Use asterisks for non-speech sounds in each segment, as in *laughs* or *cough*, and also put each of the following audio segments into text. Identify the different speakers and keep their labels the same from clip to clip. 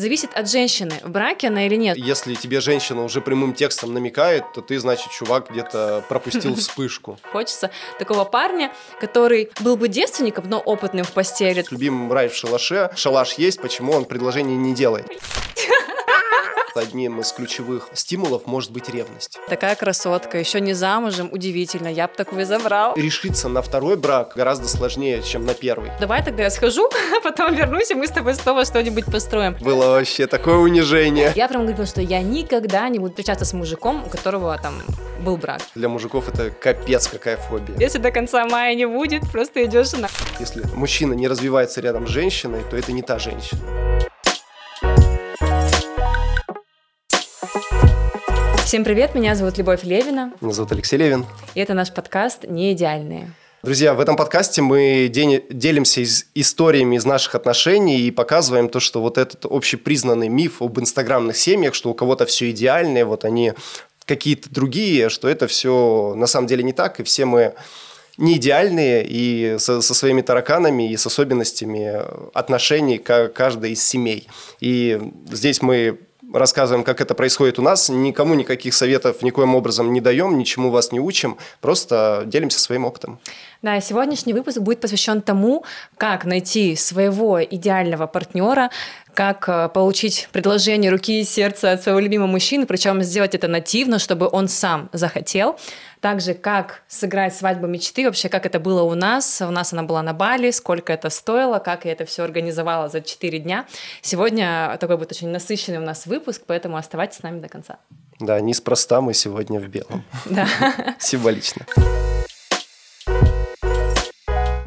Speaker 1: зависит от женщины, в браке она или нет.
Speaker 2: Если тебе женщина уже прямым текстом намекает, то ты, значит, чувак где-то пропустил *laughs* вспышку.
Speaker 1: Хочется такого парня, который был бы девственником, но опытным в постели.
Speaker 2: Любимый рай в шалаше. Шалаш есть, почему он предложение не делает? *laughs* Одним из ключевых стимулов может быть ревность.
Speaker 1: Такая красотка, еще не замужем, удивительно, я бы такую забрал.
Speaker 2: Решиться на второй брак гораздо сложнее, чем на первый.
Speaker 1: Давай тогда я схожу, *laughs* а потом вернусь, и мы с тобой снова что-нибудь построим.
Speaker 2: Было вообще такое унижение.
Speaker 1: Я прям говорила, что я никогда не буду встречаться с мужиком, у которого там был брак.
Speaker 2: Для мужиков это капец какая фобия.
Speaker 1: Если до конца мая не будет, просто идешь на...
Speaker 2: Если мужчина не развивается рядом с женщиной, то это не та женщина.
Speaker 1: Всем привет, меня зовут Любовь Левина.
Speaker 2: Меня зовут Алексей Левин.
Speaker 1: И это наш подкаст «Не идеальные».
Speaker 2: Друзья, в этом подкасте мы делимся из историями из наших отношений и показываем то, что вот этот общепризнанный миф об инстаграмных семьях, что у кого-то все идеальное, вот они какие-то другие, что это все на самом деле не так, и все мы не идеальные и со, со своими тараканами и с особенностями отношений каждой из семей. И здесь мы рассказываем, как это происходит у нас. Никому никаких советов никоим образом не даем, ничему вас не учим, просто делимся своим опытом.
Speaker 1: Да, сегодняшний выпуск будет посвящен тому, как найти своего идеального партнера, как э, получить предложение руки и сердца от своего любимого мужчины, причем сделать это нативно, чтобы он сам захотел. Также, как сыграть свадьбу мечты, вообще, как это было у нас. У нас она была на Бали, сколько это стоило, как я это все организовала за 4 дня. Сегодня такой будет очень насыщенный у нас выпуск, поэтому оставайтесь с нами до конца.
Speaker 2: Да, неспроста мы сегодня в белом.
Speaker 1: Да. *laughs*
Speaker 2: Символично.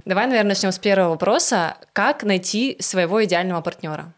Speaker 1: Давай, наверное, начнем с первого вопроса. Как найти своего идеального партнера?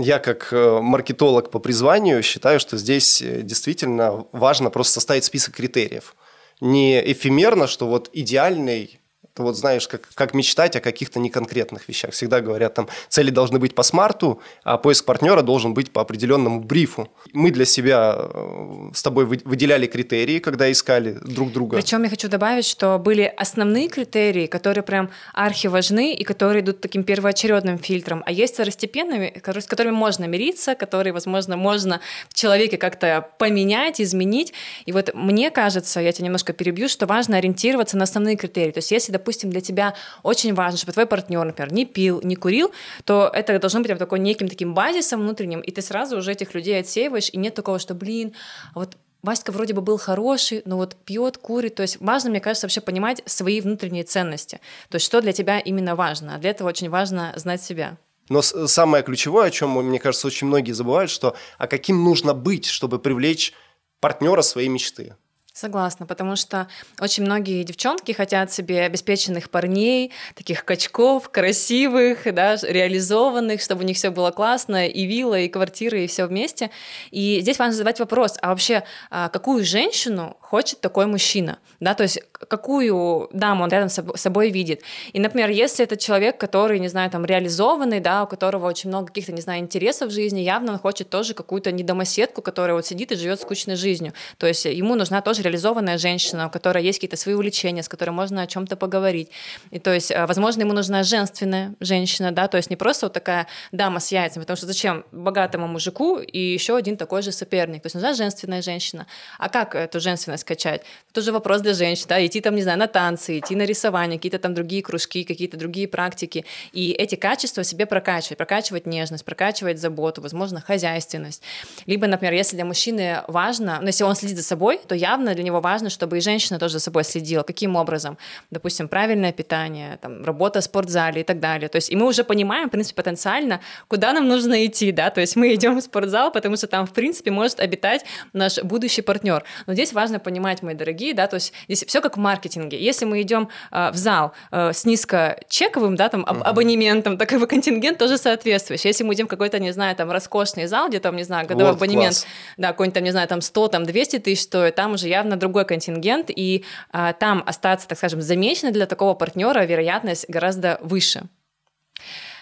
Speaker 2: Я как э, маркетолог по призванию считаю, что здесь э, действительно важно просто составить список критериев. Не эфемерно, что вот идеальный ты вот знаешь, как, как мечтать о каких-то неконкретных вещах. Всегда говорят, там, цели должны быть по смарту, а поиск партнера должен быть по определенному брифу. Мы для себя э, с тобой выделяли критерии, когда искали друг друга.
Speaker 1: Причем я хочу добавить, что были основные критерии, которые прям архи важны и которые идут таким первоочередным фильтром, а есть второстепенными, с которыми можно мириться, которые, возможно, можно в человеке как-то поменять, изменить. И вот мне кажется, я тебя немножко перебью, что важно ориентироваться на основные критерии. То есть если, допустим, допустим, для тебя очень важно, чтобы твой партнер, например, не пил, не курил, то это должно быть такой неким таким базисом внутренним, и ты сразу уже этих людей отсеиваешь, и нет такого, что, блин, а вот Васька вроде бы был хороший, но вот пьет, курит. То есть важно, мне кажется, вообще понимать свои внутренние ценности. То есть что для тебя именно важно. А для этого очень важно знать себя.
Speaker 2: Но самое ключевое, о чем, мне кажется, очень многие забывают, что а каким нужно быть, чтобы привлечь партнера своей мечты.
Speaker 1: Согласна, потому что очень многие девчонки хотят себе обеспеченных парней, таких качков, красивых, да, реализованных, чтобы у них все было классно, и вилла, и квартира, и все вместе. И здесь важно задавать вопрос, а вообще, а какую женщину хочет такой мужчина? Да, то есть какую даму он рядом с собой видит. И, например, если это человек, который, не знаю, там, реализованный, да, у которого очень много каких-то, не знаю, интересов в жизни, явно он хочет тоже какую-то недомоседку, которая вот сидит и живет скучной жизнью. То есть ему нужна тоже реализованная женщина, у которой есть какие-то свои увлечения, с которой можно о чем-то поговорить. И то есть, э, возможно, ему нужна женственная женщина, да, то есть не просто вот такая дама с яйцами, потому что зачем богатому мужику и еще один такой же соперник. То есть нужна женственная женщина. А как эту женственность качать? Это уже вопрос для женщин, да, идти там, не знаю, на танцы, идти на рисование, какие-то там другие кружки, какие-то другие практики. И эти качества себе прокачивать, прокачивать нежность, прокачивать заботу, возможно, хозяйственность. Либо, например, если для мужчины важно, ну, если он следит за собой, то явно для него важно, чтобы и женщина тоже за собой следила. Каким образом? Допустим, правильное питание, там, работа в спортзале и так далее. То есть и мы уже понимаем, в принципе, потенциально, куда нам нужно идти, да, то есть мы *laughs* идем в спортзал, потому что там, в принципе, может обитать наш будущий партнер. Но здесь важно понимать, мои дорогие, да, то есть здесь все как в маркетинге. Если мы идем э, в зал э, с низкочековым, да, там, аб- абонементом, так и контингент тоже соответствующий. Если мы идем в какой-то, не знаю, там, роскошный зал, где там, не знаю, годовой World абонемент, class. да, какой-нибудь там, не знаю, там 100, там 200 тысяч стоит, там уже явно другой контингент, и а, там остаться, так скажем, замеченной для такого партнера вероятность гораздо выше.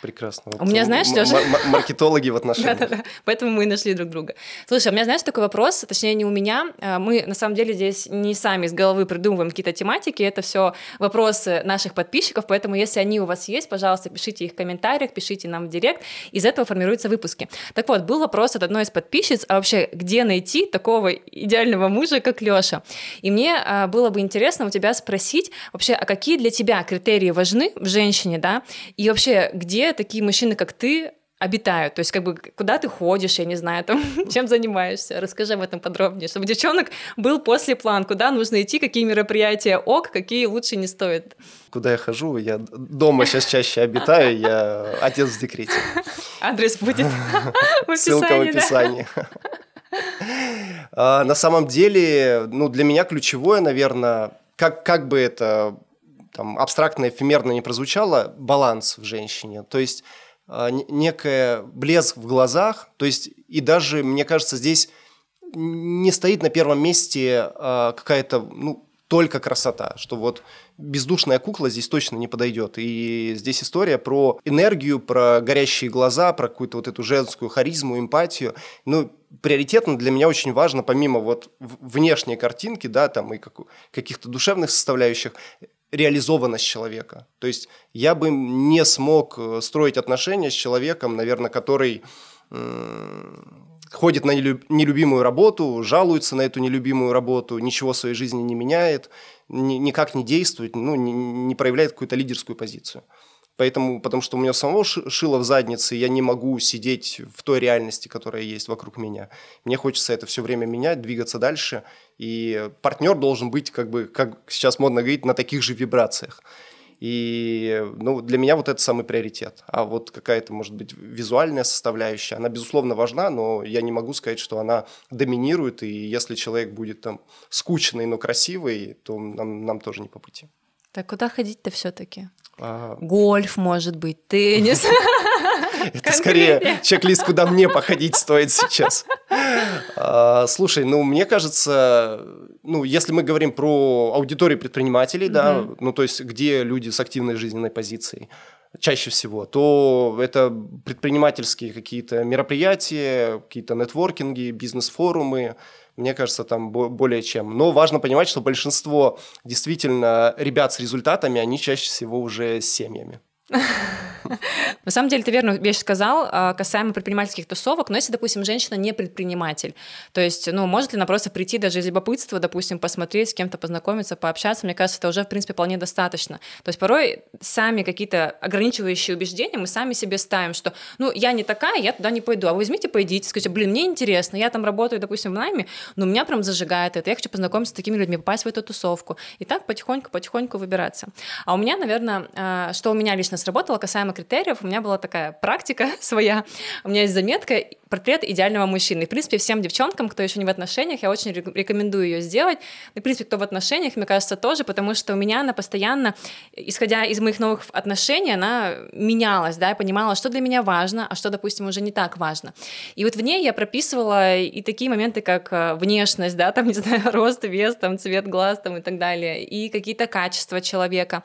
Speaker 2: Прекрасно. Вот
Speaker 1: у меня, знаешь, Лёша...
Speaker 2: Маркетологи в отношениях.
Speaker 1: Да-да-да, поэтому мы и нашли друг друга. Слушай, у меня, знаешь, такой вопрос, точнее, не у меня. А, мы, на самом деле, здесь не сами из головы придумываем какие-то тематики, это все вопросы наших подписчиков, поэтому если они у вас есть, пожалуйста, пишите их в комментариях, пишите нам в директ, из этого формируются выпуски. Так вот, был вопрос от одной из подписчиц, а вообще, где найти такого идеального мужа, как Лёша? И мне а, было бы интересно у тебя спросить вообще, а какие для тебя критерии важны в женщине, да, и вообще, где такие мужчины, как ты, обитают? То есть, как бы, куда ты ходишь, я не знаю, там, *laughs* чем занимаешься? Расскажи об этом подробнее, чтобы девчонок был после план, куда нужно идти, какие мероприятия ок, какие лучше не стоит.
Speaker 2: Куда я хожу? Я дома сейчас чаще обитаю, я отец в декрете.
Speaker 1: Адрес будет *laughs* в описании.
Speaker 2: Ссылка в описании. *laughs* А, на самом деле, ну, для меня ключевое, наверное, как, как бы это там, абстрактно, эфемерно не прозвучало, баланс в женщине. То есть э, некая блеск в глазах, то есть и даже, мне кажется, здесь не стоит на первом месте э, какая-то, ну, только красота, что вот бездушная кукла здесь точно не подойдет. И здесь история про энергию, про горящие глаза, про какую-то вот эту женскую харизму, эмпатию. Ну, приоритетно для меня очень важно, помимо вот внешней картинки, да, там и каких-то душевных составляющих, реализованность человека. То есть я бы не смог э, строить отношения с человеком, наверное, который ходит на нелюбимую работу, жалуется на эту нелюбимую работу, ничего в своей жизни не меняет, никак не действует, ну, не, не проявляет какую-то лидерскую позицию. Поэтому, потому что у меня самого шило в заднице, я не могу сидеть в той реальности, которая есть вокруг меня. Мне хочется это все время менять, двигаться дальше. И партнер должен быть, как бы, как сейчас модно говорить, на таких же вибрациях. И ну, для меня вот это самый приоритет. А вот какая-то, может быть, визуальная составляющая, она, безусловно, важна, но я не могу сказать, что она доминирует. И если человек будет там скучный, но красивый, то нам, нам тоже не по пути.
Speaker 1: Так куда ходить-то все-таки? А... Гольф, может быть, теннис. *laughs*
Speaker 2: Это скорее чек-лист, куда мне походить стоит сейчас. А, слушай, ну, мне кажется, ну, если мы говорим про аудиторию предпринимателей, да, ну, то есть где люди с активной жизненной позицией, чаще всего, то это предпринимательские какие-то мероприятия, какие-то нетворкинги, бизнес-форумы, мне кажется, там более чем. Но важно понимать, что большинство действительно ребят с результатами, они чаще всего уже с семьями. *laughs* *laughs*
Speaker 1: На самом деле, ты верно вещь сказал а, касаемо предпринимательских тусовок, но если, допустим, женщина не предприниматель, то есть, ну, может ли она просто прийти даже из любопытства, допустим, посмотреть, с кем-то познакомиться, пообщаться, мне кажется, это уже, в принципе, вполне достаточно. То есть порой сами какие-то ограничивающие убеждения мы сами себе ставим, что, ну, я не такая, я туда не пойду, а вы возьмите, пойдите, скажите, блин, мне интересно, я там работаю, допустим, в найме, но меня прям зажигает это, я хочу познакомиться с такими людьми, попасть в эту тусовку, и так потихоньку-потихоньку выбираться. А у меня, наверное, а, что у меня лично сработало касаемо критериев, у меня была такая практика *laughs* своя, у меня есть заметка портрет идеального мужчины. И, в принципе, всем девчонкам, кто еще не в отношениях, я очень рекомендую ее сделать. И, в принципе, кто в отношениях, мне кажется, тоже, потому что у меня она постоянно, исходя из моих новых отношений, она менялась, да, я понимала, что для меня важно, а что, допустим, уже не так важно. И вот в ней я прописывала и такие моменты, как э, внешность, да, там, *laughs* не знаю, рост, вес, там, цвет глаз, там, и так далее, и какие-то качества человека,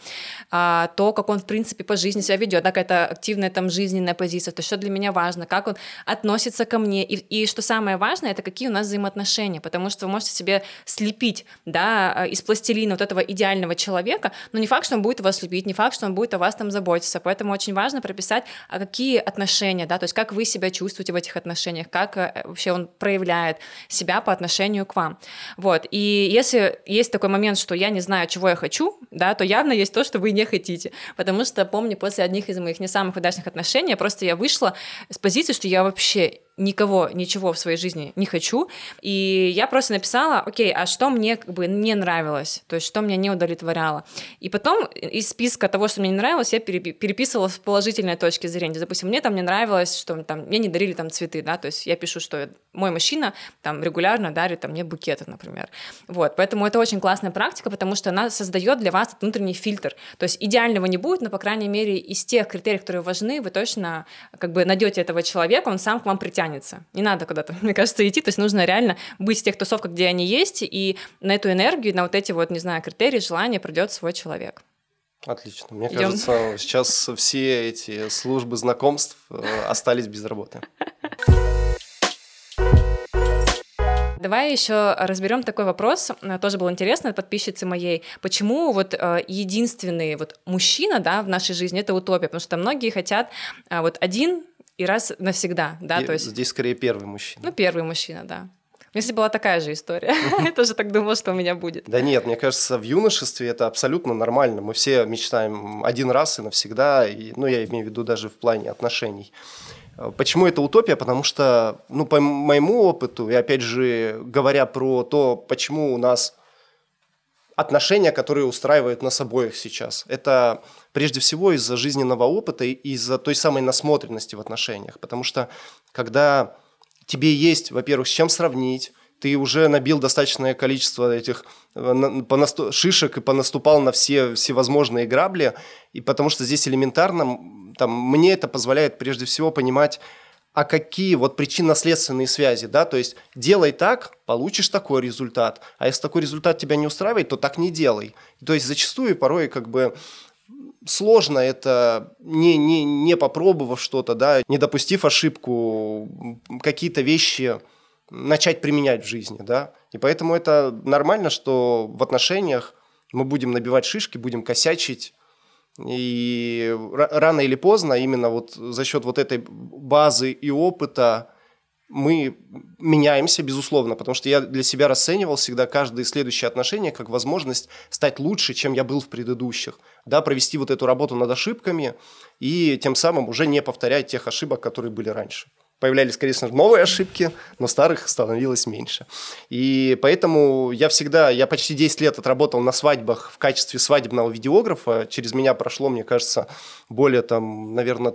Speaker 1: а, то, как он, в принципе, по жизни себя ведет, да, какая-то активная там жизненная позиция, то, что для меня важно, как он относится ко мне, и, и что самое важное, это какие у нас взаимоотношения, потому что вы можете себе слепить, да, э, из пластилина вот этого идеального человека, но не факт, что он будет вас любить, не факт, что он будет о вас там заботиться, поэтому очень важно прописать, а какие отношения, да, то есть как вы себя чувствуете в этих отношениях, как э, вообще он проявляет себя по отношению к вам, вот, и если есть такой момент, что я не знаю, чего я хочу, да, то явно есть то, что вы не хотите, потому что помню, после одних из моих не самых удачных отношений, просто я вышла с позиции, что я вообще никого, ничего в своей жизни не хочу. И я просто написала, окей, а что мне как бы не нравилось, то есть что меня не удовлетворяло. И потом из списка того, что мне не нравилось, я переписывала с положительной точки зрения. Допустим, мне там не нравилось, что там мне не дарили там цветы, да, то есть я пишу, что мой мужчина там регулярно дарит там, мне букеты, например. Вот, поэтому это очень классная практика, потому что она создает для вас внутренний фильтр. То есть идеального не будет, но, по крайней мере, из тех критериев, которые важны, вы точно как бы найдете этого человека, он сам к вам притянет тянется. Не надо куда-то, *laughs* мне кажется, идти. То есть нужно реально быть в тех тусовках, где они есть, и на эту энергию, на вот эти вот, не знаю, критерии, желания придет свой человек.
Speaker 2: Отлично. Мне Идем. кажется, сейчас все эти службы знакомств э, остались без работы.
Speaker 1: Давай еще разберем такой вопрос, э, тоже был интересно от подписчицы моей. Почему вот э, единственный вот мужчина, да, в нашей жизни это утопия? Потому что многие хотят вот один и раз навсегда, да,
Speaker 2: и, то есть... Здесь скорее первый мужчина.
Speaker 1: Ну, первый мужчина, да. Если была такая же история, *laughs* я тоже так думала, что у меня будет.
Speaker 2: Да нет, мне кажется, в юношестве это абсолютно нормально. Мы все мечтаем один раз и навсегда, и, ну, я имею в виду даже в плане отношений. Почему это утопия? Потому что, ну, по моему опыту, и опять же, говоря про то, почему у нас отношения, которые устраивают нас обоих сейчас, это прежде всего из-за жизненного опыта и из-за той самой насмотренности в отношениях. Потому что, когда тебе есть, во-первых, с чем сравнить, ты уже набил достаточное количество этих э, шишек и понаступал на все всевозможные грабли, и потому что здесь элементарно, там, мне это позволяет прежде всего понимать, а какие вот причинно-следственные связи, да, то есть делай так, получишь такой результат, а если такой результат тебя не устраивает, то так не делай. То есть зачастую порой как бы сложно это, не, не, не попробовав что-то, да, не допустив ошибку, какие-то вещи начать применять в жизни, да. И поэтому это нормально, что в отношениях мы будем набивать шишки, будем косячить, и рано или поздно именно вот за счет вот этой базы и опыта мы меняемся, безусловно, потому что я для себя расценивал всегда каждое следующее отношение как возможность стать лучше, чем я был в предыдущих, да, провести вот эту работу над ошибками и тем самым уже не повторять тех ошибок, которые были раньше появлялись, конечно же, новые ошибки, но старых становилось меньше. И поэтому я всегда, я почти 10 лет отработал на свадьбах в качестве свадебного видеографа. Через меня прошло, мне кажется, более там, наверное,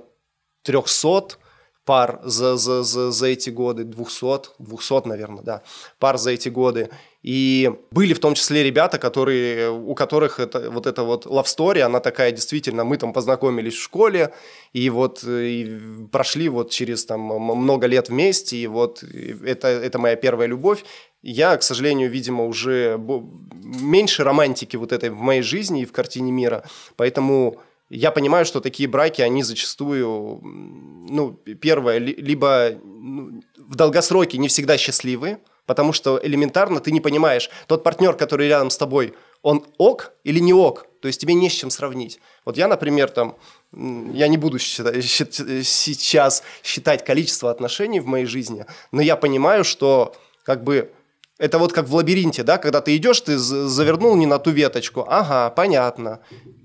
Speaker 2: 300 пар за, за, за, за эти годы, 200, 200, наверное, да, пар за эти годы. И были в том числе ребята, которые, у которых это, вот эта вот love story, она такая действительно, мы там познакомились в школе, и вот и прошли вот через там много лет вместе, и вот это, это моя первая любовь. Я, к сожалению, видимо, уже меньше романтики вот этой в моей жизни и в картине мира, поэтому я понимаю, что такие браки, они зачастую, ну, первое, либо ну, в долгосроке не всегда счастливы, потому что элементарно ты не понимаешь, тот партнер, который рядом с тобой, он ок или не ок, то есть тебе не с чем сравнить. Вот я, например, там, я не буду считать, сейчас считать количество отношений в моей жизни, но я понимаю, что как бы это вот как в лабиринте, да, когда ты идешь, ты завернул не на ту веточку, ага, понятно,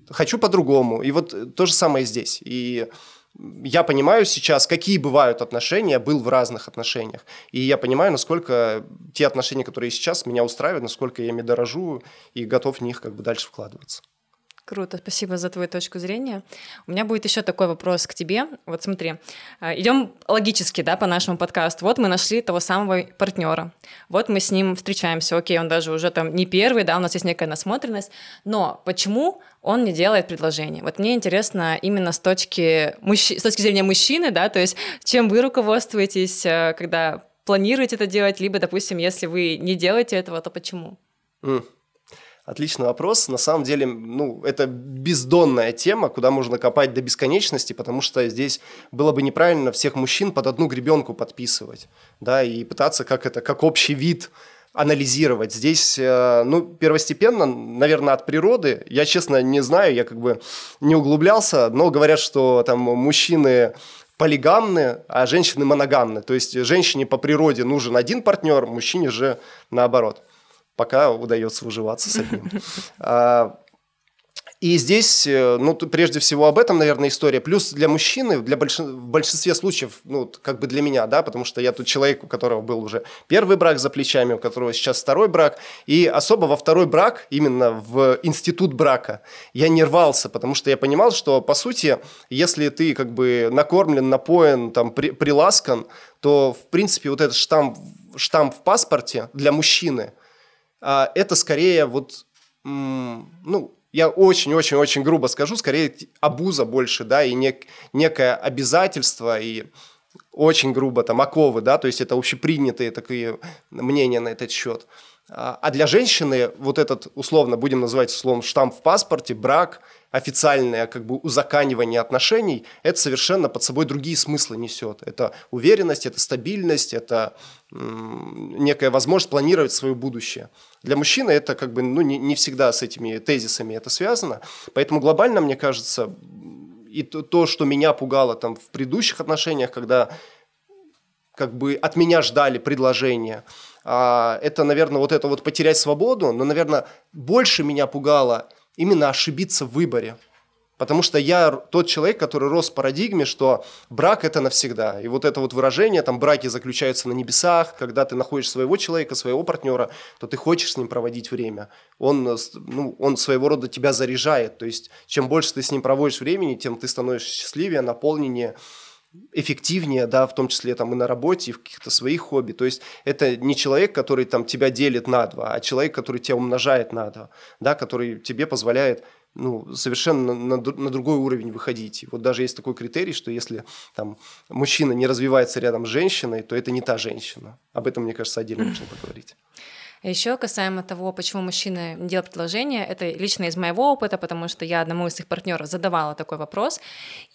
Speaker 2: хочу по-другому. И вот то же самое здесь. И я понимаю сейчас, какие бывают отношения, был в разных отношениях. И я понимаю, насколько те отношения, которые сейчас меня устраивают, насколько я ими дорожу и готов в них как бы дальше вкладываться.
Speaker 1: Круто, спасибо за твою точку зрения. У меня будет еще такой вопрос к тебе. Вот смотри, а, идем логически, да, по нашему подкасту. Вот мы нашли того самого партнера. Вот мы с ним встречаемся. Окей, он даже уже там не первый, да, у нас есть некая насмотренность. Но почему он не делает предложение? Вот мне интересно именно с точки, мужч... с точки зрения мужчины, да, то есть чем вы руководствуетесь, э, когда планируете это делать, либо, допустим, если вы не делаете этого, то почему?
Speaker 2: Mm. Отличный вопрос. На самом деле, ну, это бездонная тема, куда можно копать до бесконечности, потому что здесь было бы неправильно всех мужчин под одну гребенку подписывать, да, и пытаться как это, как общий вид анализировать. Здесь, э, ну, первостепенно, наверное, от природы. Я, честно, не знаю, я как бы не углублялся, но говорят, что там мужчины полигамны, а женщины моногамны. То есть женщине по природе нужен один партнер, мужчине же наоборот пока удается выживаться с одним. *laughs* А, и здесь, э, ну, прежде всего об этом, наверное, история. Плюс для мужчины, для больш... в большинстве случаев, ну, как бы для меня, да, потому что я тут человек, у которого был уже первый брак за плечами, у которого сейчас второй брак, и особо во второй брак, именно в институт брака, я не рвался, потому что я понимал, что, по сути, если ты как бы накормлен, напоен, там, при... приласкан, то, в принципе, вот этот штамп, штамп в паспорте для мужчины – это скорее вот, ну, я очень-очень-очень грубо скажу, скорее обуза больше, да, и нек, некое обязательство, и очень грубо там оковы, да, то есть это общепринятые такие мнения на этот счет. А, а для женщины вот этот, условно, будем называть словом штамп в паспорте, брак, официальное как бы узаканивание отношений, это совершенно под собой другие смыслы несет. Это уверенность, это стабильность, это некая возможность планировать свое будущее. Для мужчины это как бы ну, не, не всегда с этими тезисами это связано. Поэтому глобально, мне кажется, и то, то, что меня пугало там в предыдущих отношениях, когда как бы от меня ждали предложения, а, это, наверное, вот это вот потерять свободу, но, наверное, больше меня пугало именно ошибиться в выборе. Потому что я тот человек, который рос в парадигме, что брак – это навсегда. И вот это вот выражение, там, браки заключаются на небесах, когда ты находишь своего человека, своего партнера, то ты хочешь с ним проводить время. Он, ну, он своего рода тебя заряжает. То есть, чем больше ты с ним проводишь времени, тем ты становишься счастливее, наполненнее, эффективнее, да, в том числе там и на работе, и в каких-то своих хобби. То есть это не человек, который там тебя делит на два, а человек, который тебя умножает на два, да, который тебе позволяет ну, совершенно на, на другой уровень выходить. И вот даже есть такой критерий, что если там мужчина не развивается рядом с женщиной, то это не та женщина. Об этом, мне кажется, отдельно *laughs* нужно поговорить.
Speaker 1: Еще касаемо того, почему мужчины не делают предложение, это лично из моего опыта, потому что я одному из своих партнеров задавала такой вопрос,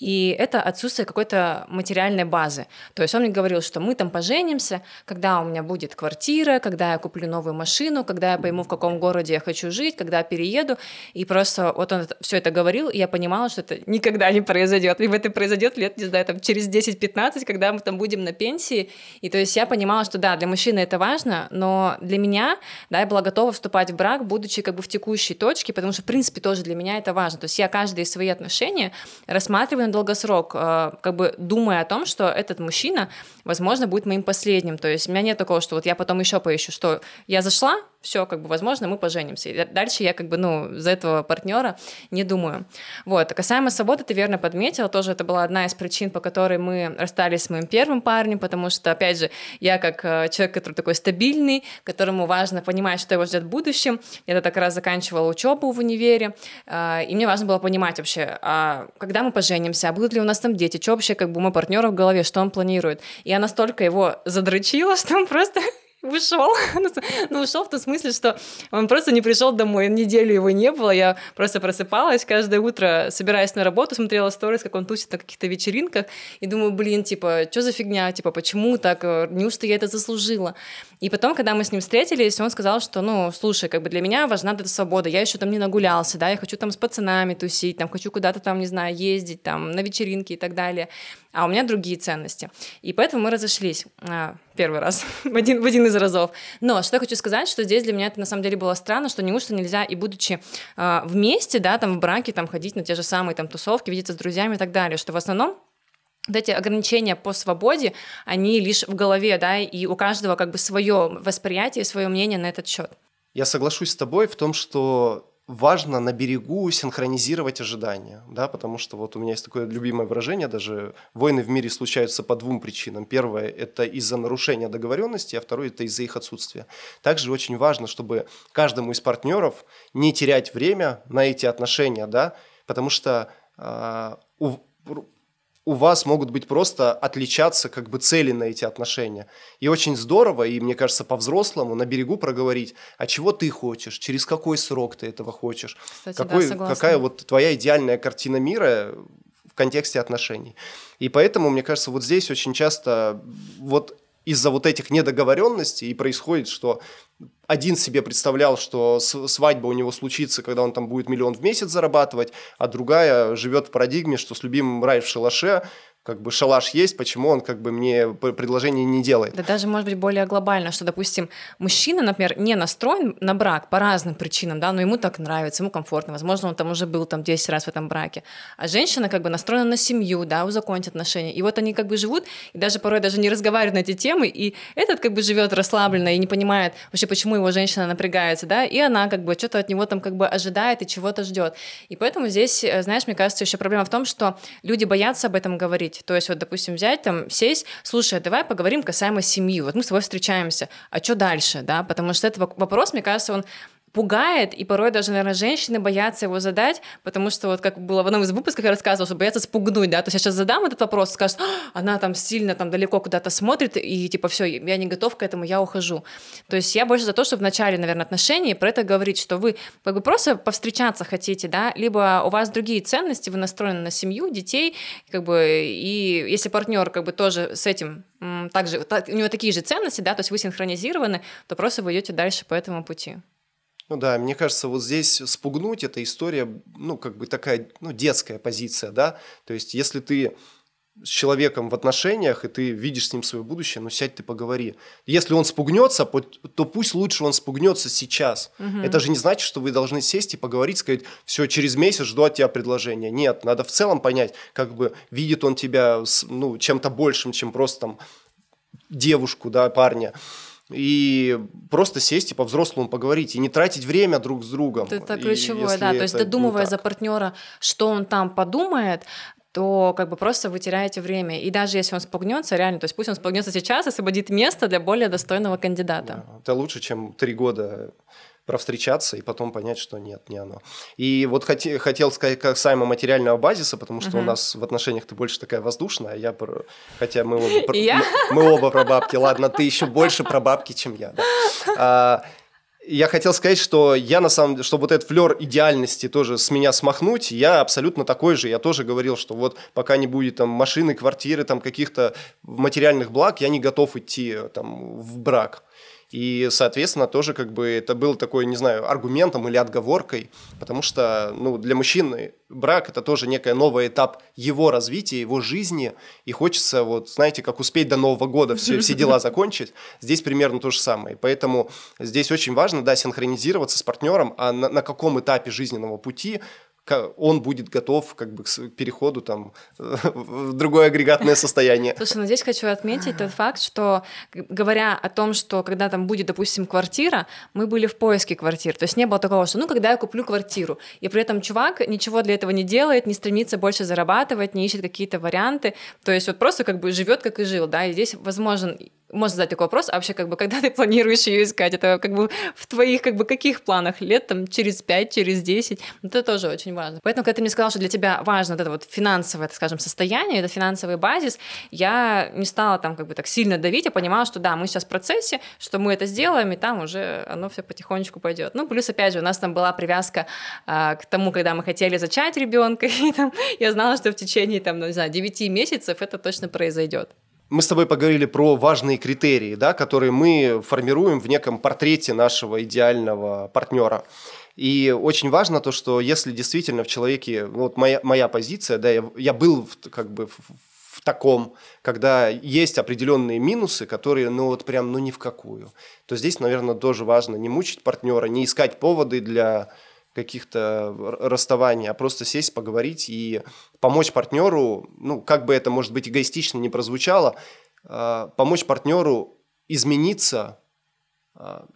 Speaker 1: и это отсутствие какой-то материальной базы. То есть он мне говорил, что мы там поженимся, когда у меня будет квартира, когда я куплю новую машину, когда я пойму, в каком городе я хочу жить, когда я перееду, и просто вот он все это говорил, и я понимала, что это никогда не произойдет. Либо это произойдет лет, не знаю, там через 10-15, когда мы там будем на пенсии, и то есть я понимала, что да, для мужчины это важно, но для меня да, я была готова вступать в брак, будучи как бы в текущей точке, потому что, в принципе, тоже для меня это важно. То есть я каждые свои отношения рассматриваю на долгосрок, э, как бы думая о том, что этот мужчина, возможно, будет моим последним. То есть у меня нет такого, что вот я потом еще поищу, что я зашла, все, как бы, возможно, мы поженимся. И дальше я, как бы, ну, за этого партнера не думаю. Вот. Касаемо свободы, ты верно подметила, тоже это была одна из причин, по которой мы расстались с моим первым парнем, потому что, опять же, я как э, человек, который такой стабильный, которому важно понимать, что его ждет в будущем, я так раз заканчивала учебу в универе, э, и мне важно было понимать вообще, а когда мы поженимся, а будут ли у нас там дети, что вообще, как бы, мой партнер в голове, что он планирует. И я настолько его задрочила, *laughs* что он просто ушел. *laughs* ну, ушел в том смысле, что он просто не пришел домой, неделю его не было, я просто просыпалась каждое утро, собираясь на работу, смотрела сторис, как он тусит на каких-то вечеринках, и думаю, блин, типа, что за фигня, типа, почему так, неужто я это заслужила? И потом, когда мы с ним встретились, он сказал, что, ну, слушай, как бы для меня важна эта свобода, я еще там не нагулялся, да, я хочу там с пацанами тусить, там, хочу куда-то там, не знаю, ездить, там, на вечеринки и так далее а у меня другие ценности. И поэтому мы разошлись а, первый раз, *laughs* в один, в один из разов. Но что я хочу сказать, что здесь для меня это на самом деле было странно, что неужто нельзя и будучи а, вместе, да, там в браке, там ходить на те же самые там тусовки, видеться с друзьями и так далее, что в основном вот эти ограничения по свободе, они лишь в голове, да, и у каждого как бы свое восприятие, свое мнение на этот счет.
Speaker 2: Я соглашусь с тобой в том, что важно на берегу синхронизировать ожидания, да, потому что вот у меня есть такое любимое выражение, даже войны в мире случаются по двум причинам. Первое – это из-за нарушения договоренности, а второе – это из-за их отсутствия. Также очень важно, чтобы каждому из партнеров не терять время на эти отношения, да, потому что э, у, у вас могут быть просто отличаться как бы цели на эти отношения. И очень здорово, и мне кажется, по-взрослому на берегу проговорить, а чего ты хочешь, через какой срок ты этого хочешь,
Speaker 1: Кстати,
Speaker 2: какой,
Speaker 1: да,
Speaker 2: какая вот твоя идеальная картина мира в контексте отношений. И поэтому, мне кажется, вот здесь очень часто вот из-за вот этих недоговоренностей и происходит, что один себе представлял, что свадьба у него случится, когда он там будет миллион в месяц зарабатывать, а другая живет в парадигме, что с любимым рай в шалаше, как бы шалаш есть, почему он как бы мне предложение не делает.
Speaker 1: Да даже, может быть, более глобально, что, допустим, мужчина, например, не настроен на брак по разным причинам, да, но ему так нравится, ему комфортно, возможно, он там уже был там 10 раз в этом браке, а женщина как бы настроена на семью, да, узаконить отношения, и вот они как бы живут, и даже порой даже не разговаривают на эти темы, и этот как бы живет расслабленно и не понимает вообще, почему его женщина напрягается, да, и она как бы что-то от него там как бы ожидает и чего-то ждет. И поэтому здесь, э, знаешь, мне кажется, еще проблема в том, что люди боятся об этом говорить, говорить. То есть вот, допустим, взять там, сесть, слушай, а давай поговорим касаемо семьи. Вот мы с тобой встречаемся, а что дальше, да? Потому что этот вопрос, мне кажется, он пугает, и порой даже, наверное, женщины боятся его задать, потому что вот как было в одном из выпусков я рассказывала, что боятся спугнуть, да, то есть я сейчас задам этот вопрос, скажет, «А, она там сильно там далеко куда-то смотрит, и типа все, я не готов к этому, я ухожу. То есть я больше за то, чтобы в начале, наверное, отношений про это говорить, что вы как бы просто повстречаться хотите, да, либо у вас другие ценности, вы настроены на семью, детей, как бы, и если партнер как бы тоже с этим также, у него такие же ценности, да, то есть вы синхронизированы, то просто вы идете дальше по этому пути.
Speaker 2: Ну да, мне кажется, вот здесь спугнуть эта история, ну, как бы такая, ну, детская позиция, да, то есть если ты с человеком в отношениях, и ты видишь с ним свое будущее, ну сядь ты поговори. Если он спугнется, то пусть лучше он спугнется сейчас. Угу. Это же не значит, что вы должны сесть и поговорить, сказать, все, через месяц жду от тебя предложения. Нет, надо в целом понять, как бы видит он тебя ну, чем-то большим, чем просто там девушку, да, парня и просто сесть и по-взрослому поговорить, и не тратить время друг с другом.
Speaker 1: Это ключевое, да, то есть додумывая за партнера, что он там подумает, то как бы просто вы теряете время. И даже если он спугнется, реально, то есть пусть он спугнется сейчас, освободит место для более достойного кандидата.
Speaker 2: Да, это лучше, чем три года провстречаться и потом понять, что нет, не оно. И вот хот- хотел сказать касаемо материального базиса, потому что uh-huh. у нас в отношениях ты больше такая воздушная, а я про... хотя мы оба, про... мы оба про бабки, ладно, ты еще больше про бабки, чем я. Да. А, я хотел сказать, что я на самом деле, чтобы вот этот флер идеальности тоже с меня смахнуть, я абсолютно такой же. Я тоже говорил, что вот пока не будет там машины, квартиры, там каких-то материальных благ, я не готов идти там в брак. И, соответственно, тоже как бы это был такой, не знаю, аргументом или отговоркой, потому что ну, для мужчины брак – это тоже некий новый этап его развития, его жизни, и хочется, вот, знаете, как успеть до Нового года все, все *laughs* дела закончить, здесь примерно то же самое. Поэтому здесь очень важно, да, синхронизироваться с партнером, а на, на каком этапе жизненного пути он будет готов как бы к переходу там *laughs* в другое агрегатное состояние. *laughs*
Speaker 1: Слушай, ну здесь хочу отметить тот факт, что говоря о том, что когда там будет, допустим, квартира, мы были в поиске квартир. То есть не было такого, что ну когда я куплю квартиру, и при этом чувак ничего для этого не делает, не стремится больше зарабатывать, не ищет какие-то варианты. То есть вот просто как бы живет как и жил, да, и здесь возможен можно задать такой вопрос, а вообще, как бы, когда ты планируешь ее искать, это как бы в твоих, как бы, каких планах? Лет там через 5, через 10? Это тоже очень важно. Поэтому, когда ты мне сказал, что для тебя важно вот это вот финансовое, так скажем, состояние, это финансовый базис, я не стала там как бы так сильно давить, я понимала, что да, мы сейчас в процессе, что мы это сделаем, и там уже оно все потихонечку пойдет. Ну, плюс, опять же, у нас там была привязка а, к тому, когда мы хотели зачать ребенка, *laughs* и там я знала, что в течение, там, ну, не знаю, 9 месяцев это точно произойдет
Speaker 2: мы с тобой поговорили про важные критерии, да, которые мы формируем в неком портрете нашего идеального партнера. И очень важно то, что если действительно в человеке, ну, вот моя, моя позиция, да, я, я был в, как бы в, в таком, когда есть определенные минусы, которые, ну вот прям, ну ни в какую, то здесь, наверное, тоже важно не мучить партнера, не искать поводы для каких-то расставаний, а просто сесть, поговорить и помочь партнеру, ну, как бы это, может быть, эгоистично не прозвучало, а, помочь партнеру измениться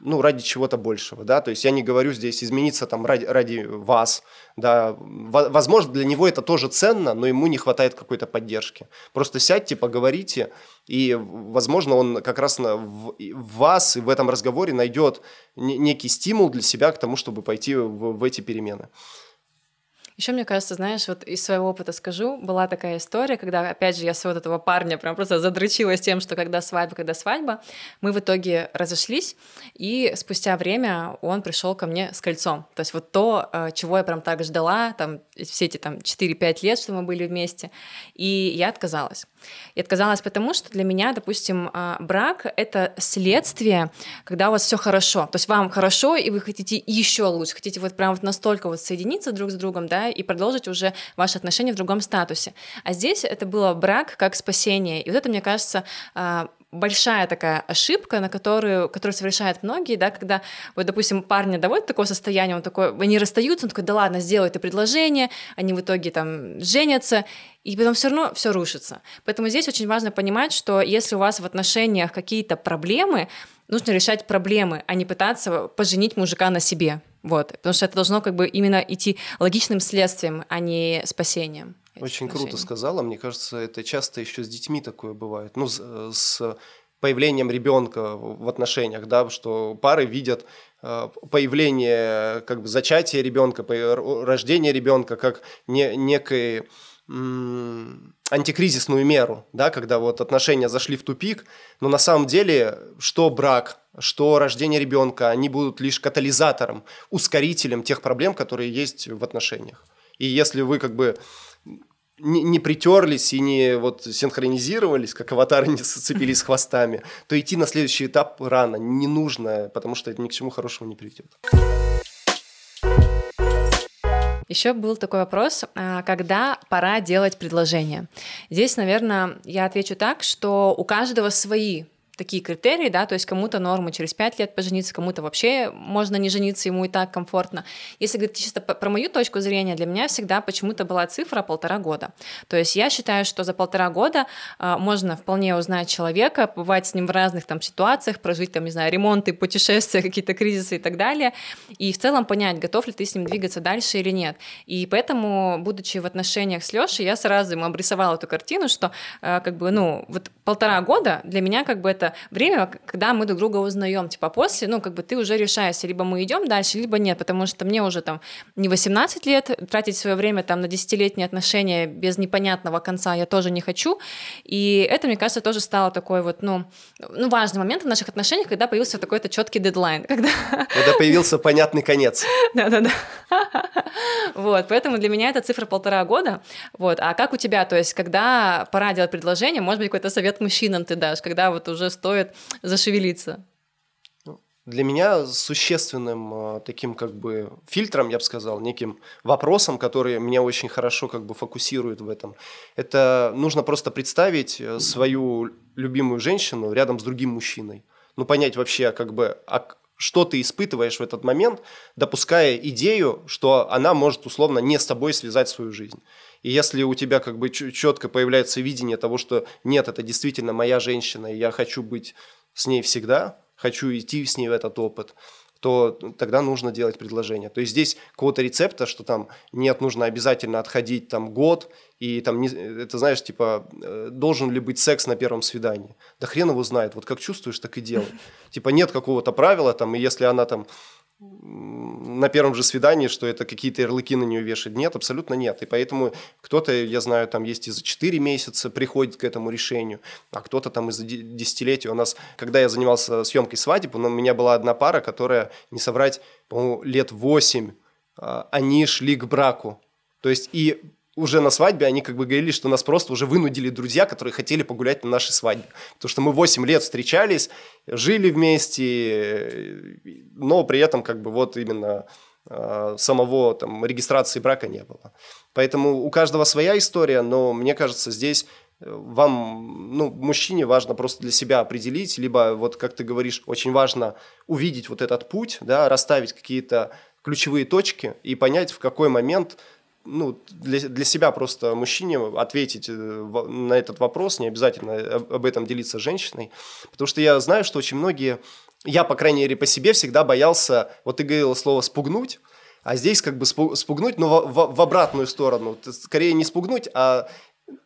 Speaker 2: ну, ради чего-то большего, да, то есть я не говорю здесь измениться там ради, ради вас, да, возможно, для него это тоже ценно, но ему не хватает какой-то поддержки. Просто сядьте, поговорите, и, возможно, он как раз в вас и в этом разговоре найдет некий стимул для себя к тому, чтобы пойти в, в эти перемены.
Speaker 1: Еще, мне кажется, знаешь, вот из своего опыта скажу, была такая история, когда, опять же, я своего вот этого парня прям просто задрочилась тем, что когда свадьба, когда свадьба, мы в итоге разошлись, и спустя время он пришел ко мне с кольцом. То есть вот то, э, чего я прям так ждала, там, все эти там 4-5 лет, что мы были вместе, и я отказалась. И отказалась потому, что для меня, допустим, а, брак — это следствие, когда у вас все хорошо. То есть вам хорошо, и вы хотите еще лучше, хотите вот прям вот настолько вот соединиться друг с другом, да, и продолжить уже ваши отношения в другом статусе. А здесь это было брак как спасение. И вот это, мне кажется, а, большая такая ошибка, на которую, которую совершают многие, да, когда, вот, допустим, парня доводит такое состояние, он такой, они расстаются, он такой, да ладно, сделай это предложение, они в итоге там женятся, и потом все равно все рушится. Поэтому здесь очень важно понимать, что если у вас в отношениях какие-то проблемы, нужно решать проблемы, а не пытаться поженить мужика на себе. Вот, потому что это должно как бы именно идти логичным следствием, а не спасением.
Speaker 2: Очень круто сказала. Мне кажется, это часто еще с детьми такое бывает. Ну, с, с появлением ребенка в отношениях, да, что пары видят э, появление, как бы зачатие ребенка, рождение ребенка как не, некой антикризисную меру, да, когда вот отношения зашли в тупик, но на самом деле что брак, что рождение ребенка, они будут лишь катализатором, ускорителем тех проблем, которые есть в отношениях. И если вы как бы не, не притерлись и не вот синхронизировались, как аватары *laughs* не сцепились хвостами, то идти на следующий этап рано, не нужно, потому что это ни к чему хорошему не приведет.
Speaker 1: Еще был такой вопрос, а, когда пора делать предложение. Здесь, наверное, я отвечу так, что у каждого свои такие критерии, да, то есть кому-то норма через 5 лет пожениться, кому-то вообще можно не жениться, ему и так комфортно. Если говорить чисто про мою точку зрения, для меня всегда почему-то была цифра полтора года. То есть я считаю, что за полтора года э, можно вполне узнать человека, побывать с ним в разных там ситуациях, прожить там, не знаю, ремонты, путешествия, *laughs* какие-то кризисы и так далее, и в целом понять, готов ли ты с ним двигаться дальше или нет. И поэтому, будучи в отношениях с Лешей, я сразу ему обрисовала эту картину, что э, как бы, ну, вот полтора года для меня как бы это время, когда мы друг друга узнаем, типа после, ну, как бы ты уже решаешься, либо мы идем дальше, либо нет, потому что мне уже там не 18 лет, тратить свое время там на десятилетние отношения без непонятного конца я тоже не хочу, и это, мне кажется, тоже стало такой вот, ну, ну важный момент в наших отношениях, когда появился такой-то четкий дедлайн, когда...
Speaker 2: Когда появился понятный конец. *laughs*
Speaker 1: Да-да-да. Вот, поэтому для меня это цифра полтора года, вот, а как у тебя, то есть, когда пора делать предложение, может быть, какой-то совет мужчинам ты дашь, когда вот уже стоит зашевелиться?
Speaker 2: Для меня существенным э, таким как бы фильтром, я бы сказал, неким вопросом, который меня очень хорошо как бы фокусирует в этом, это нужно просто представить э, свою любимую женщину рядом с другим мужчиной. Ну, понять вообще, как бы, а что ты испытываешь в этот момент, допуская идею, что она может условно не с тобой связать свою жизнь. И если у тебя как бы четко появляется видение того, что нет, это действительно моя женщина, и я хочу быть с ней всегда, хочу идти с ней в этот опыт, то тогда нужно делать предложение. То есть здесь какого-то рецепта, что там нет, нужно обязательно отходить там год, и там, не, это знаешь, типа, э, должен ли быть секс на первом свидании? Да хрен его знает, вот как чувствуешь, так и делай. Типа нет какого-то правила, там, и если она там на первом же свидании, что это какие-то ярлыки на нее вешать. Нет, абсолютно нет. И поэтому кто-то, я знаю, там есть и за 4 месяца приходит к этому решению, а кто-то там из-за десятилетия. У нас, когда я занимался съемкой свадеб, у меня была одна пара, которая, не соврать, по-моему, лет 8, а, они шли к браку. То есть и уже на свадьбе они как бы говорили, что нас просто уже вынудили друзья, которые хотели погулять на нашей свадьбе. Потому что мы 8 лет встречались, жили вместе, но при этом как бы вот именно э, самого там регистрации брака не было. Поэтому у каждого своя история, но мне кажется, здесь э, вам, ну, мужчине важно просто для себя определить, либо вот, как ты говоришь, очень важно увидеть вот этот путь, да, расставить какие-то ключевые точки и понять, в какой момент ну, для, для себя просто мужчине ответить э, на этот вопрос, не обязательно об этом делиться с женщиной, потому что я знаю, что очень многие, я, по крайней мере, по себе всегда боялся, вот ты говорила слово «спугнуть», а здесь как бы спугнуть, но в, в, в обратную сторону. Скорее не спугнуть, а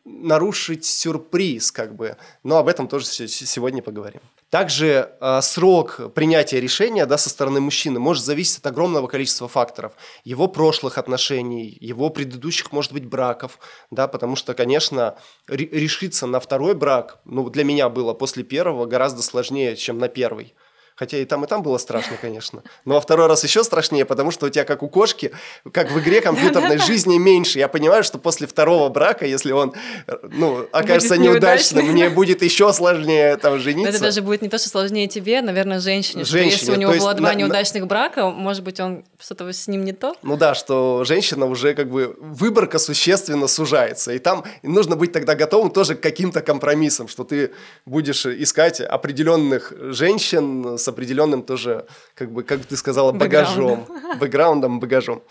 Speaker 2: нарушить сюрприз, как бы. Но об этом тоже сегодня поговорим. Также э, срок принятия решения да, со стороны мужчины может зависеть от огромного количества факторов. Его прошлых отношений, его предыдущих, может быть, браков. Да, потому что, конечно, решиться на второй брак, ну, для меня было после первого гораздо сложнее, чем на первый. Хотя и там, и там было страшно, конечно. Но во второй раз еще страшнее, потому что у тебя, как у кошки, как в игре компьютерной жизни меньше. Я понимаю, что после второго брака, если он ну, окажется неудачным, мне будет еще сложнее там жениться.
Speaker 1: Это даже будет не то, что сложнее тебе, наверное, женщине. женщине. Что если у него было два на, неудачных брака, может быть, он что-то с ним не то?
Speaker 2: Ну да, что женщина уже как бы выборка существенно сужается. И там нужно быть тогда готовым тоже к каким-то компромиссам, что ты будешь искать определенных женщин с определенным тоже, как бы, как ты сказала, багажом. Бэкграундом, багажом.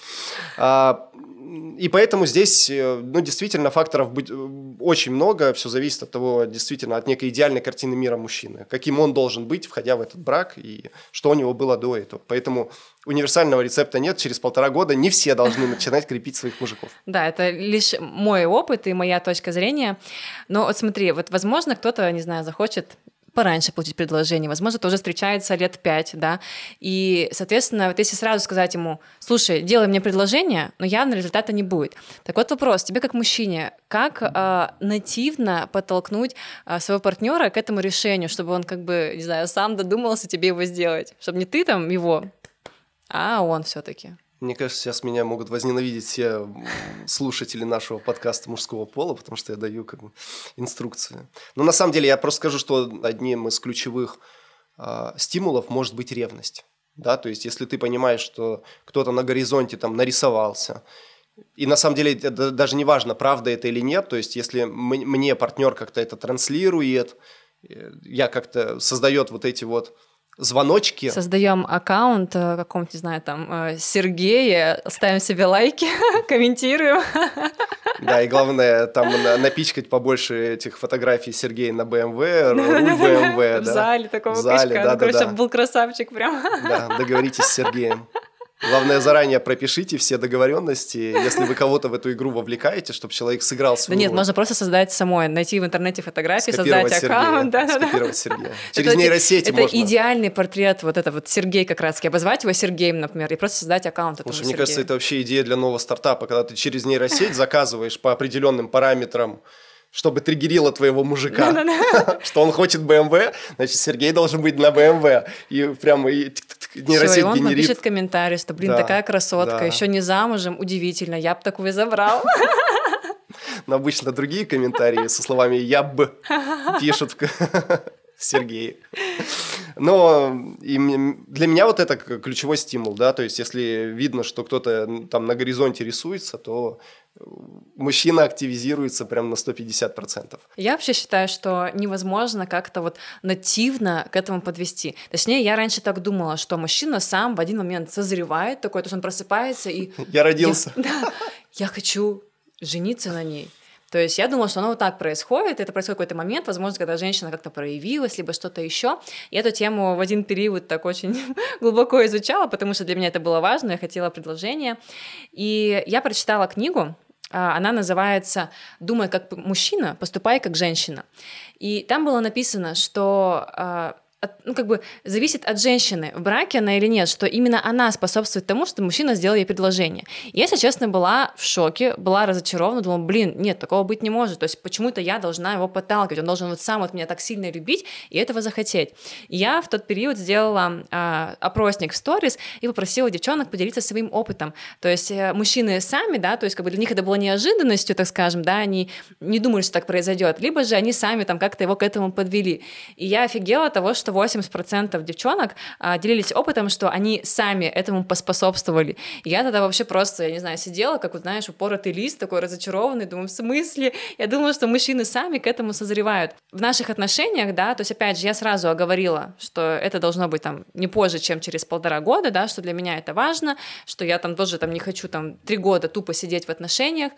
Speaker 2: А, и поэтому здесь, э, ну, действительно, факторов быть э, очень много. Все зависит от того, действительно, от некой идеальной картины мира мужчины. Каким он должен быть, входя в этот брак, и что у него было до этого. Поэтому универсального рецепта нет. Через полтора года не все должны начинать крепить своих мужиков.
Speaker 1: Да, это лишь мой опыт и моя точка зрения. Но вот смотри, вот возможно кто-то, не знаю, захочет пораньше получить предложение, возможно, тоже встречается лет пять, да, и, соответственно, вот если сразу сказать ему, слушай, делай мне предложение, но явно результата не будет. Так вот вопрос, тебе как мужчине, как э, нативно подтолкнуть э, своего партнера к этому решению, чтобы он как бы, не знаю, сам додумался тебе его сделать, чтобы не ты там его, а он все-таки.
Speaker 2: Мне кажется, сейчас меня могут возненавидеть все слушатели нашего подкаста мужского пола, потому что я даю как бы инструкции. Но на самом деле я просто скажу, что одним из ключевых э, стимулов может быть ревность. Да, то есть, если ты понимаешь, что кто-то на горизонте там нарисовался, и на самом деле это даже не важно, правда это или нет, то есть, если мне партнер как-то это транслирует, э, я как-то создает вот эти вот звоночки.
Speaker 1: Создаем аккаунт э, каком-то, не знаю, там, э, Сергея, ставим себе лайки, *laughs* комментируем. *laughs*
Speaker 2: Да, и главное, там напичкать побольше этих фотографий Сергея на БМВ, *laughs* руль БМВ.
Speaker 1: В зале такого качка. Ну, короче, был красавчик прям.
Speaker 2: Да, договоритесь с Сергеем. Главное, заранее пропишите все договоренности, если вы кого-то в эту игру вовлекаете, чтобы человек сыграл свою
Speaker 1: Да нет, можно просто создать самой, найти в интернете фотографии, создать аккаунт. Да,
Speaker 2: Скопировать Сергея. Через нейросети
Speaker 1: это, можно. Это идеальный портрет, вот это вот Сергей как раз, обозвать его Сергеем, например, и просто создать аккаунт
Speaker 2: Слушай, мне кажется, это вообще идея для нового стартапа, когда ты через нейросеть заказываешь по определенным параметрам чтобы триггерило твоего мужика, *laughs* что он хочет BMW, значит, Сергей должен быть на BMW. И прямо и
Speaker 1: нейросеть и он генерит. напишет комментарий, что, блин, такая красотка, еще не замужем, удивительно, я бы такую забрал. *laughs*
Speaker 2: Но обычно другие комментарии со словами «я бы» *laughs* пишут Сергей. Но и для меня вот это ключевой стимул, да, то есть если видно, что кто-то там на горизонте рисуется, то мужчина активизируется прям на 150%.
Speaker 1: Я вообще считаю, что невозможно как-то вот нативно к этому подвести. Точнее, я раньше так думала, что мужчина сам в один момент созревает такой, то есть он просыпается и... *laughs*
Speaker 2: Я родился.
Speaker 1: Я, да, я хочу жениться на ней. То есть я думала, что оно вот так происходит, это происходит какой-то момент, возможно, когда женщина как-то проявилась, либо что-то еще. И эту тему в один период так очень *laughs* глубоко изучала, потому что для меня это было важно, я хотела предложение. И я прочитала книгу, она называется «Думай как мужчина, поступай как женщина». И там было написано, что а, ну, как бы зависит от женщины, в браке она или нет, что именно она способствует тому, что мужчина сделал ей предложение. Я, если честно, была в шоке, была разочарована, думала, блин, нет, такого быть не может. То есть почему-то я должна его подталкивать, он должен вот сам вот меня так сильно любить и этого захотеть. Я в тот период сделала а, опросник в сторис и попросила девчонок поделиться своим опытом. То есть э, мужчины сами, да, то есть как бы для них это было неожиданностью, так скажем, да, они не думали, что так произойдет, либо же они сами там как-то его к этому подвели. И я офигела от того, что 80% девчонок а, делились опытом, что они сами этому поспособствовали. И я тогда вообще просто, я не знаю, сидела, как, вот, знаешь, упоротый лист, такой разочарованный, думаю, в смысле? Я думала, что мужчины сами к этому созревают. В наших отношениях, да, то есть, опять же, я сразу оговорила, что это должно быть там не позже, чем через полтора года, да, что для меня это важно, что я там тоже там не хочу там три года тупо сидеть в отношениях,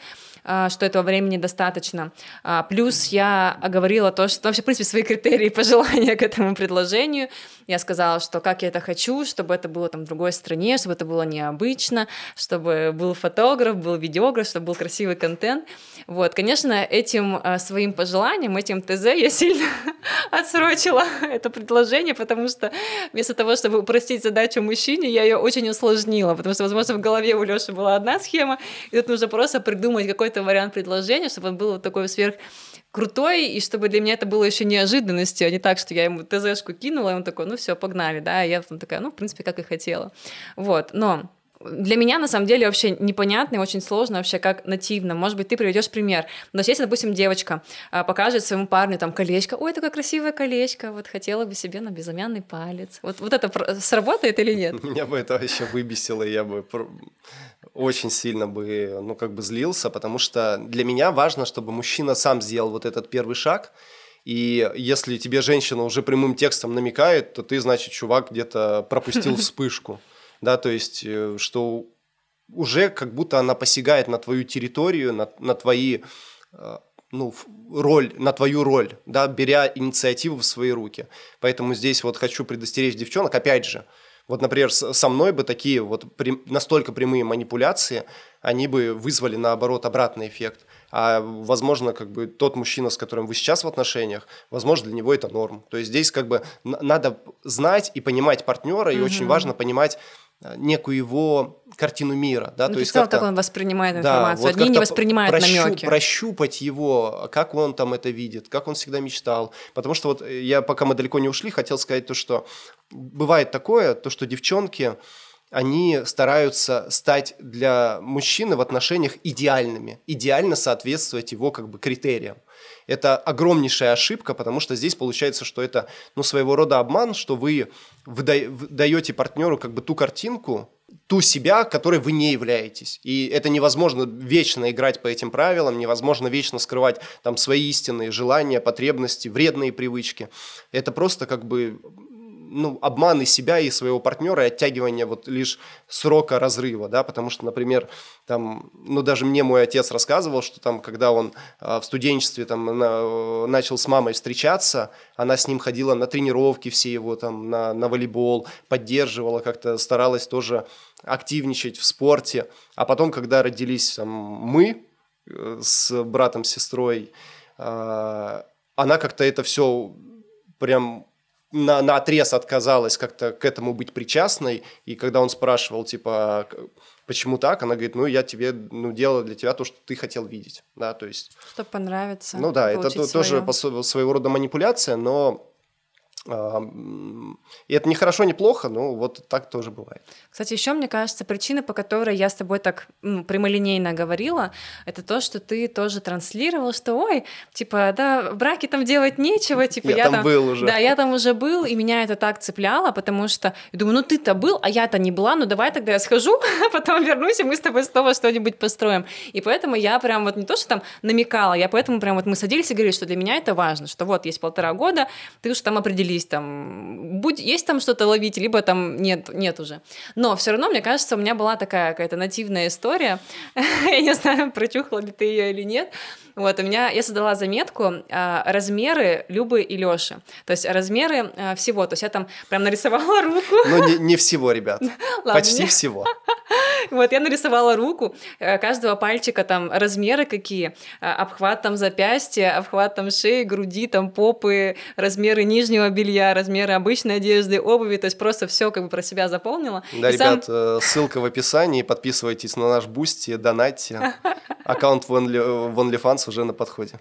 Speaker 1: а, что этого времени достаточно. А, плюс я оговорила то, что вообще, в принципе, свои критерии пожелания к этому предложению предложению. Я сказала, что как я это хочу, чтобы это было там в другой стране, чтобы это было необычно, чтобы был фотограф, был видеограф, чтобы был красивый контент. Вот, конечно, этим э, своим пожеланием, этим ТЗ я сильно *laughs* отсрочила это предложение, потому что вместо того, чтобы упростить задачу мужчине, я ее очень усложнила, потому что, возможно, в голове у Лёши была одна схема, и тут нужно просто придумать какой-то вариант предложения, чтобы он был вот такой сверх крутой, и чтобы для меня это было еще неожиданностью, а не так, что я ему ТЗшку кинула, и он такой, ну все, погнали, да, и я там такая, ну, в принципе, как и хотела. Вот, но для меня, на самом деле, вообще непонятно и очень сложно вообще, как нативно. Может быть, ты приведешь пример. Но если, допустим, девочка а, покажет своему парню там колечко, ой, такое красивое колечко, вот хотела бы себе на безымянный палец. Вот, вот это сработает или нет?
Speaker 2: Меня бы это вообще выбесило, я бы очень сильно бы, ну, как бы злился, потому что для меня важно, чтобы мужчина сам сделал вот этот первый шаг, и если тебе женщина уже прямым текстом намекает, то ты, значит, чувак где-то пропустил *laughs* вспышку. Да, то есть, э, что уже как будто она посягает на твою территорию, на, на твои, э, ну, роль, на твою роль, да, беря инициативу в свои руки. Поэтому здесь вот хочу предостеречь девчонок, опять же, Вот, например, со мной бы такие вот при, настолько прямые манипуляции, они бы вызвали, наоборот, обратный эффект. А, возможно, как бы тот мужчина, с которым вы сейчас в отношениях, возможно, для него это норм. То есть здесь как бы надо знать и понимать партнера, и mm-hmm. очень важно понимать, некую его картину мира, да,
Speaker 1: ну, то есть сказал, как он воспринимает информацию. Да, вот Одни не воспринимают
Speaker 2: прощу,
Speaker 1: намеки.
Speaker 2: Прощупать его, как он там это видит, как он всегда мечтал. Потому что вот я, пока мы далеко не ушли, хотел сказать то, что бывает такое, то, что девчонки, они стараются стать для мужчины в отношениях идеальными, идеально соответствовать его как бы критериям. Это огромнейшая ошибка, потому что здесь получается, что это ну, своего рода обман, что вы даете партнеру как бы ту картинку, ту себя, которой вы не являетесь. И это невозможно вечно играть по этим правилам, невозможно вечно скрывать там свои истинные желания, потребности, вредные привычки. Это просто как бы ну, обманы себя и своего партнера и оттягивание вот лишь срока разрыва, да, потому что, например, там, ну, даже мне мой отец рассказывал, что там, когда он э, в студенчестве там на, начал с мамой встречаться, она с ним ходила на тренировки все его там, на, на волейбол, поддерживала, как-то старалась тоже активничать в спорте, а потом, когда родились там, мы э, с братом, сестрой, э, она как-то это все прям на, на отрез отказалась как-то к этому быть причастной, и когда он спрашивал, типа, почему так, она говорит, ну, я тебе, ну, делала для тебя то, что ты хотел видеть, да, то есть...
Speaker 1: Чтобы понравиться.
Speaker 2: Ну да, это свое. тоже по, своего рода манипуляция, но и это не хорошо, не плохо, но вот так тоже бывает.
Speaker 1: Кстати, еще мне кажется, причина, по которой я с тобой так ну, прямолинейно говорила, это то, что ты тоже транслировал, что ой, типа, да, в браке там делать нечего, типа
Speaker 2: я, я там был уже.
Speaker 1: Да, я там уже был, и меня это так цепляло, потому что я думаю, ну ты-то был, а я-то не была, ну давай тогда я схожу, *laughs* а потом вернусь, и мы с тобой снова что-нибудь построим. И поэтому я прям вот не то, что там намекала, я поэтому прям вот мы садились и говорили, что для меня это важно, что вот есть полтора года, ты уж там определились определись, там, будь, есть там что-то ловить, либо там нет, нет уже. Но все равно, мне кажется, у меня была такая какая-то нативная история. *laughs* Я не знаю, *laughs* прочухала ли ты ее или нет. Вот, у меня, я создала заметку а, размеры Любы и Лёши. То есть размеры а, всего. То есть я там прям нарисовала руку.
Speaker 2: Ну, не, не всего, ребят. *laughs* Почти всего. *laughs*
Speaker 1: Вот, я нарисовала руку, э, каждого пальчика там размеры какие, а, обхват там запястья, обхват там шеи, груди, там попы, размеры нижнего белья, размеры обычной одежды, обуви, то есть просто все как бы про себя заполнила.
Speaker 2: Да, и ребят, сам... Э, ссылка в описании, подписывайтесь на наш Boosty, донатьте. *laughs* Аккаунт в OnlyFans уже на подходе.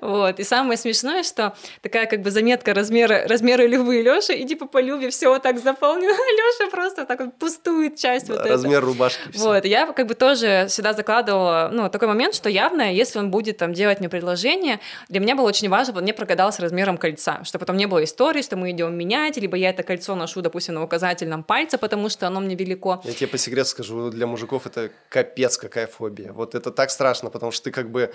Speaker 1: Вот, и самое смешное, что такая как бы заметка размера, размеры Львы и Лёши, и типа по Любе все вот так заполнено, *laughs* Лёша просто так вот пустует часть да, вот
Speaker 2: Размер это. рубашки.
Speaker 1: Все. Вот, я как бы тоже сюда закладывала, ну, такой момент, что явно, если он будет там делать мне предложение, для меня было очень важно, чтобы он не прогадался размером кольца, чтобы потом не было истории, что мы идем менять, либо я это кольцо ношу, допустим, на указательном пальце, потому что оно мне велико.
Speaker 2: Я тебе по секрету скажу, для мужиков это капец какая фобия. Вот это так страшно, потому что ты как бы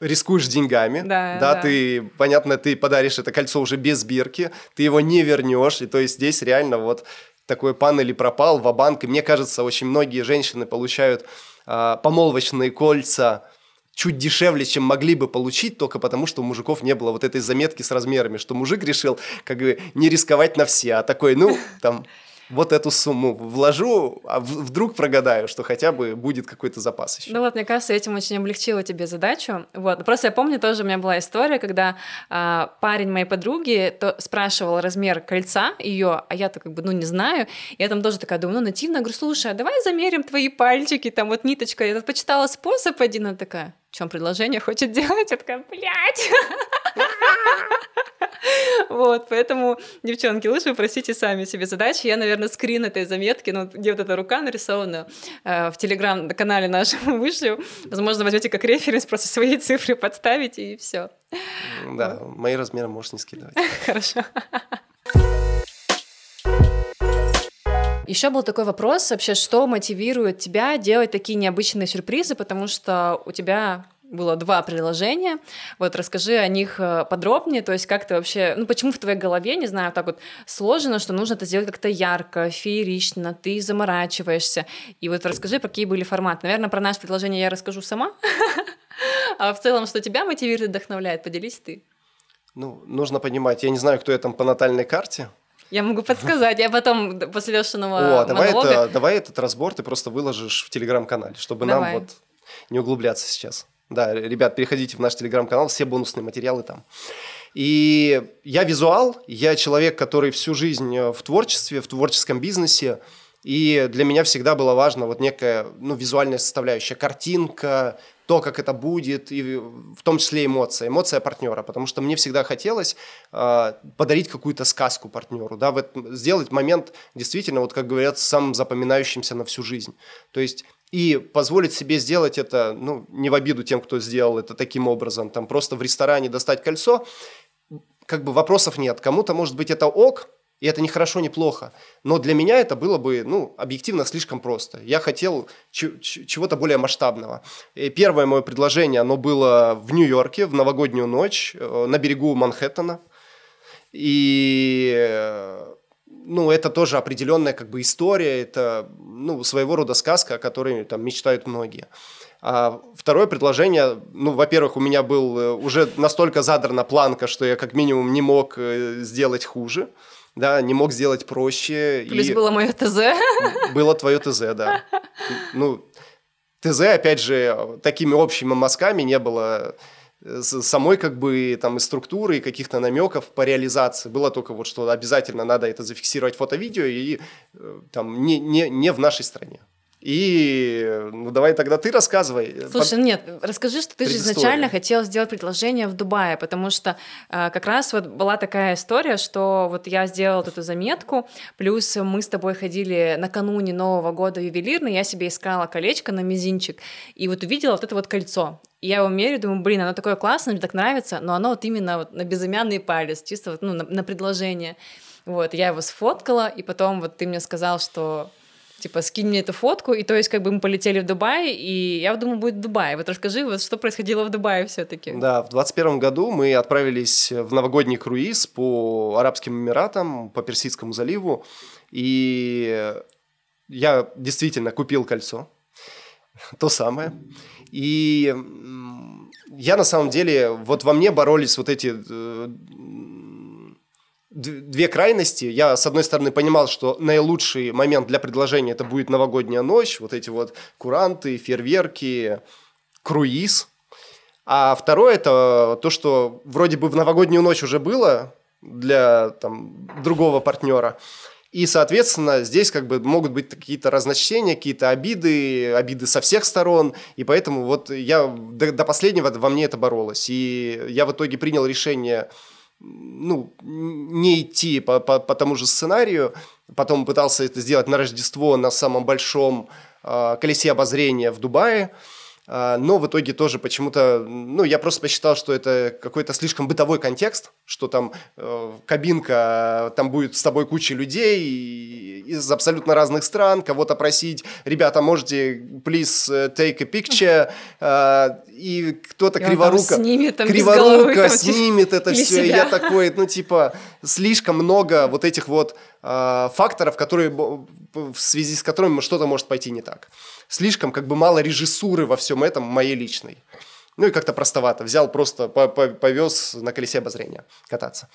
Speaker 2: рискуешь деньгами, да, да, да. ты, понятно, ты подаришь это кольцо уже без бирки, ты его не вернешь, и то есть здесь реально вот такой пан или пропал в банк и мне кажется, очень многие женщины получают э, помолвочные кольца чуть дешевле, чем могли бы получить, только потому, что у мужиков не было вот этой заметки с размерами, что мужик решил как бы не рисковать на все, а такой, ну, там, вот эту сумму вложу, а вдруг прогадаю, что хотя бы будет какой-то запас еще.
Speaker 1: Ну вот, мне кажется, этим очень облегчило тебе задачу. Вот. Просто я помню, тоже у меня была история, когда а, парень моей подруги то спрашивал размер кольца ее, а я-то как бы, ну, не знаю. Я там тоже такая думаю, ну, нативно, говорю, слушай, а давай замерим твои пальчики, там вот ниточка. Я тут почитала способ один, она такая, чем предложение хочет делать? Я такая, блядь! *laughs* Вот, поэтому, девчонки, лучше просите сами себе задачи. Я, наверное, скрин этой заметки, ну, где вот эта рука нарисована, э, в телеграм-канале нашем *laughs* вышлю. Возможно, возьмете как референс, просто свои *laughs* цифры подставите, и все.
Speaker 2: Да, мои размеры можешь не скидывать. *laughs*
Speaker 1: Хорошо. Еще был такой вопрос вообще, что мотивирует тебя делать такие необычные сюрпризы, потому что у тебя было два приложения. Вот расскажи о них э, подробнее, то есть как ты вообще, ну почему в твоей голове, не знаю, так вот сложено, что нужно это сделать как-то ярко, феерично, ты заморачиваешься. И вот расскажи, какие были форматы. Наверное, про наше приложение я расскажу сама, *laughs* а в целом, что тебя мотивирует, вдохновляет, поделись ты.
Speaker 2: Ну, нужно понимать, я не знаю, кто я там по натальной карте,
Speaker 1: Я могу подсказать, я потом после Лешиного
Speaker 2: О, давай,
Speaker 1: монолога...
Speaker 2: это, давай этот разбор ты просто выложишь в телеграм-канале, чтобы
Speaker 1: Давай.
Speaker 2: нам вот не углубляться сейчас. Да, ребят, переходите в наш телеграм-канал, все бонусные материалы там. И я визуал, я человек, который всю жизнь э, в творчестве, в творческом бизнесе, и для меня всегда было важно вот некая ну, визуальная составляющая, картинка, то, как это будет, и в том числе эмоция, эмоция партнера, потому что мне всегда хотелось э, подарить какую-то сказку партнеру, да, в этом, сделать момент действительно, вот как говорят, самым запоминающимся на всю жизнь. То есть и позволить себе сделать это, ну, не в обиду тем, кто сделал это таким образом, там просто в ресторане достать кольцо, как бы вопросов нет. Кому-то, может быть, это ок, и это не хорошо, не плохо. Но для меня это было бы, ну, объективно слишком просто. Я хотел чего-то более масштабного. И первое мое предложение, оно было в Нью-Йорке в новогоднюю ночь э, на берегу Манхэттена. И э, ну, это тоже определенная как бы история, это ну, своего рода сказка, о которой там мечтают многие. А второе предложение, ну, во-первых, у меня был э, уже настолько задрана планка, что я как минимум не мог сделать хуже, да, не мог сделать проще.
Speaker 1: Плюс
Speaker 2: и
Speaker 1: было мое ТЗ. *laughs*
Speaker 2: Было твое ТЗ, да. Ну, ТЗ, опять же, такими общими мазками не было э, самой как бы там и структуры, и каких-то намеков по реализации. Было только вот, что обязательно надо это зафиксировать фото-видео и э, там не, не, не в нашей стране. И ну давай тогда ты рассказывай.
Speaker 1: Слушай, нет, расскажи, что ты же изначально хотел сделать предложение в Дубае, потому что э, как раз вот была такая история, что вот я сделала эту заметку, плюс мы с тобой ходили накануне Нового года ювелирный, я себе искала колечко на мизинчик, и вот увидела вот это вот кольцо. И я его мерю, думаю, блин, оно такое классное, мне так нравится, но оно вот именно вот на безымянный палец, чисто вот, ну, на, на предложение. Вот, я его сфоткала, и потом вот ты мне сказал, что типа, скинь мне эту фотку, и то есть, как бы мы полетели в Дубай, и я думаю, будет Дубай. Вот расскажи, вот что происходило в Дубае все-таки.
Speaker 2: Да, в 21 году мы отправились в новогодний круиз по Арабским Эмиратам, по Персидскому заливу, и я действительно купил кольцо, *laughs* то самое, и я на самом деле, вот во мне боролись вот эти э, две крайности. Я, с одной стороны, понимал, что наилучший момент для предложения это будет новогодняя ночь, вот эти вот куранты, фейерверки, круиз. А второе это то, что вроде бы в новогоднюю ночь уже было для там, другого партнера. И, соответственно, здесь как бы могут быть какие-то разночтения, какие-то обиды, обиды со всех сторон. И поэтому вот я до, до последнего во мне это боролось. И я в итоге принял решение ну, не идти по, по, по тому же сценарию. Потом пытался это сделать на Рождество на самом большом э, колесе обозрения в Дубае. А, но в итоге тоже почему-то, ну, я просто посчитал, что это какой-то слишком бытовой контекст, что там э, кабинка, там будет с тобой куча людей и- из абсолютно разных стран, кого-то просить, ребята, можете, please э, take a picture, а, и кто-то
Speaker 1: И
Speaker 2: криворуко,
Speaker 1: снимет, там, головы,
Speaker 2: криворуко
Speaker 1: там, *laughs*
Speaker 2: снимет это все, и
Speaker 1: себя.
Speaker 2: я такой, ну, типа, слишком много вот этих вот а, факторов, которые, в связи с которыми что-то может пойти не так. Слишком как бы мало режиссуры во всем этом моей личной. Ну и как-то простовато. Взял просто, по- по- повез на колесе обозрения кататься.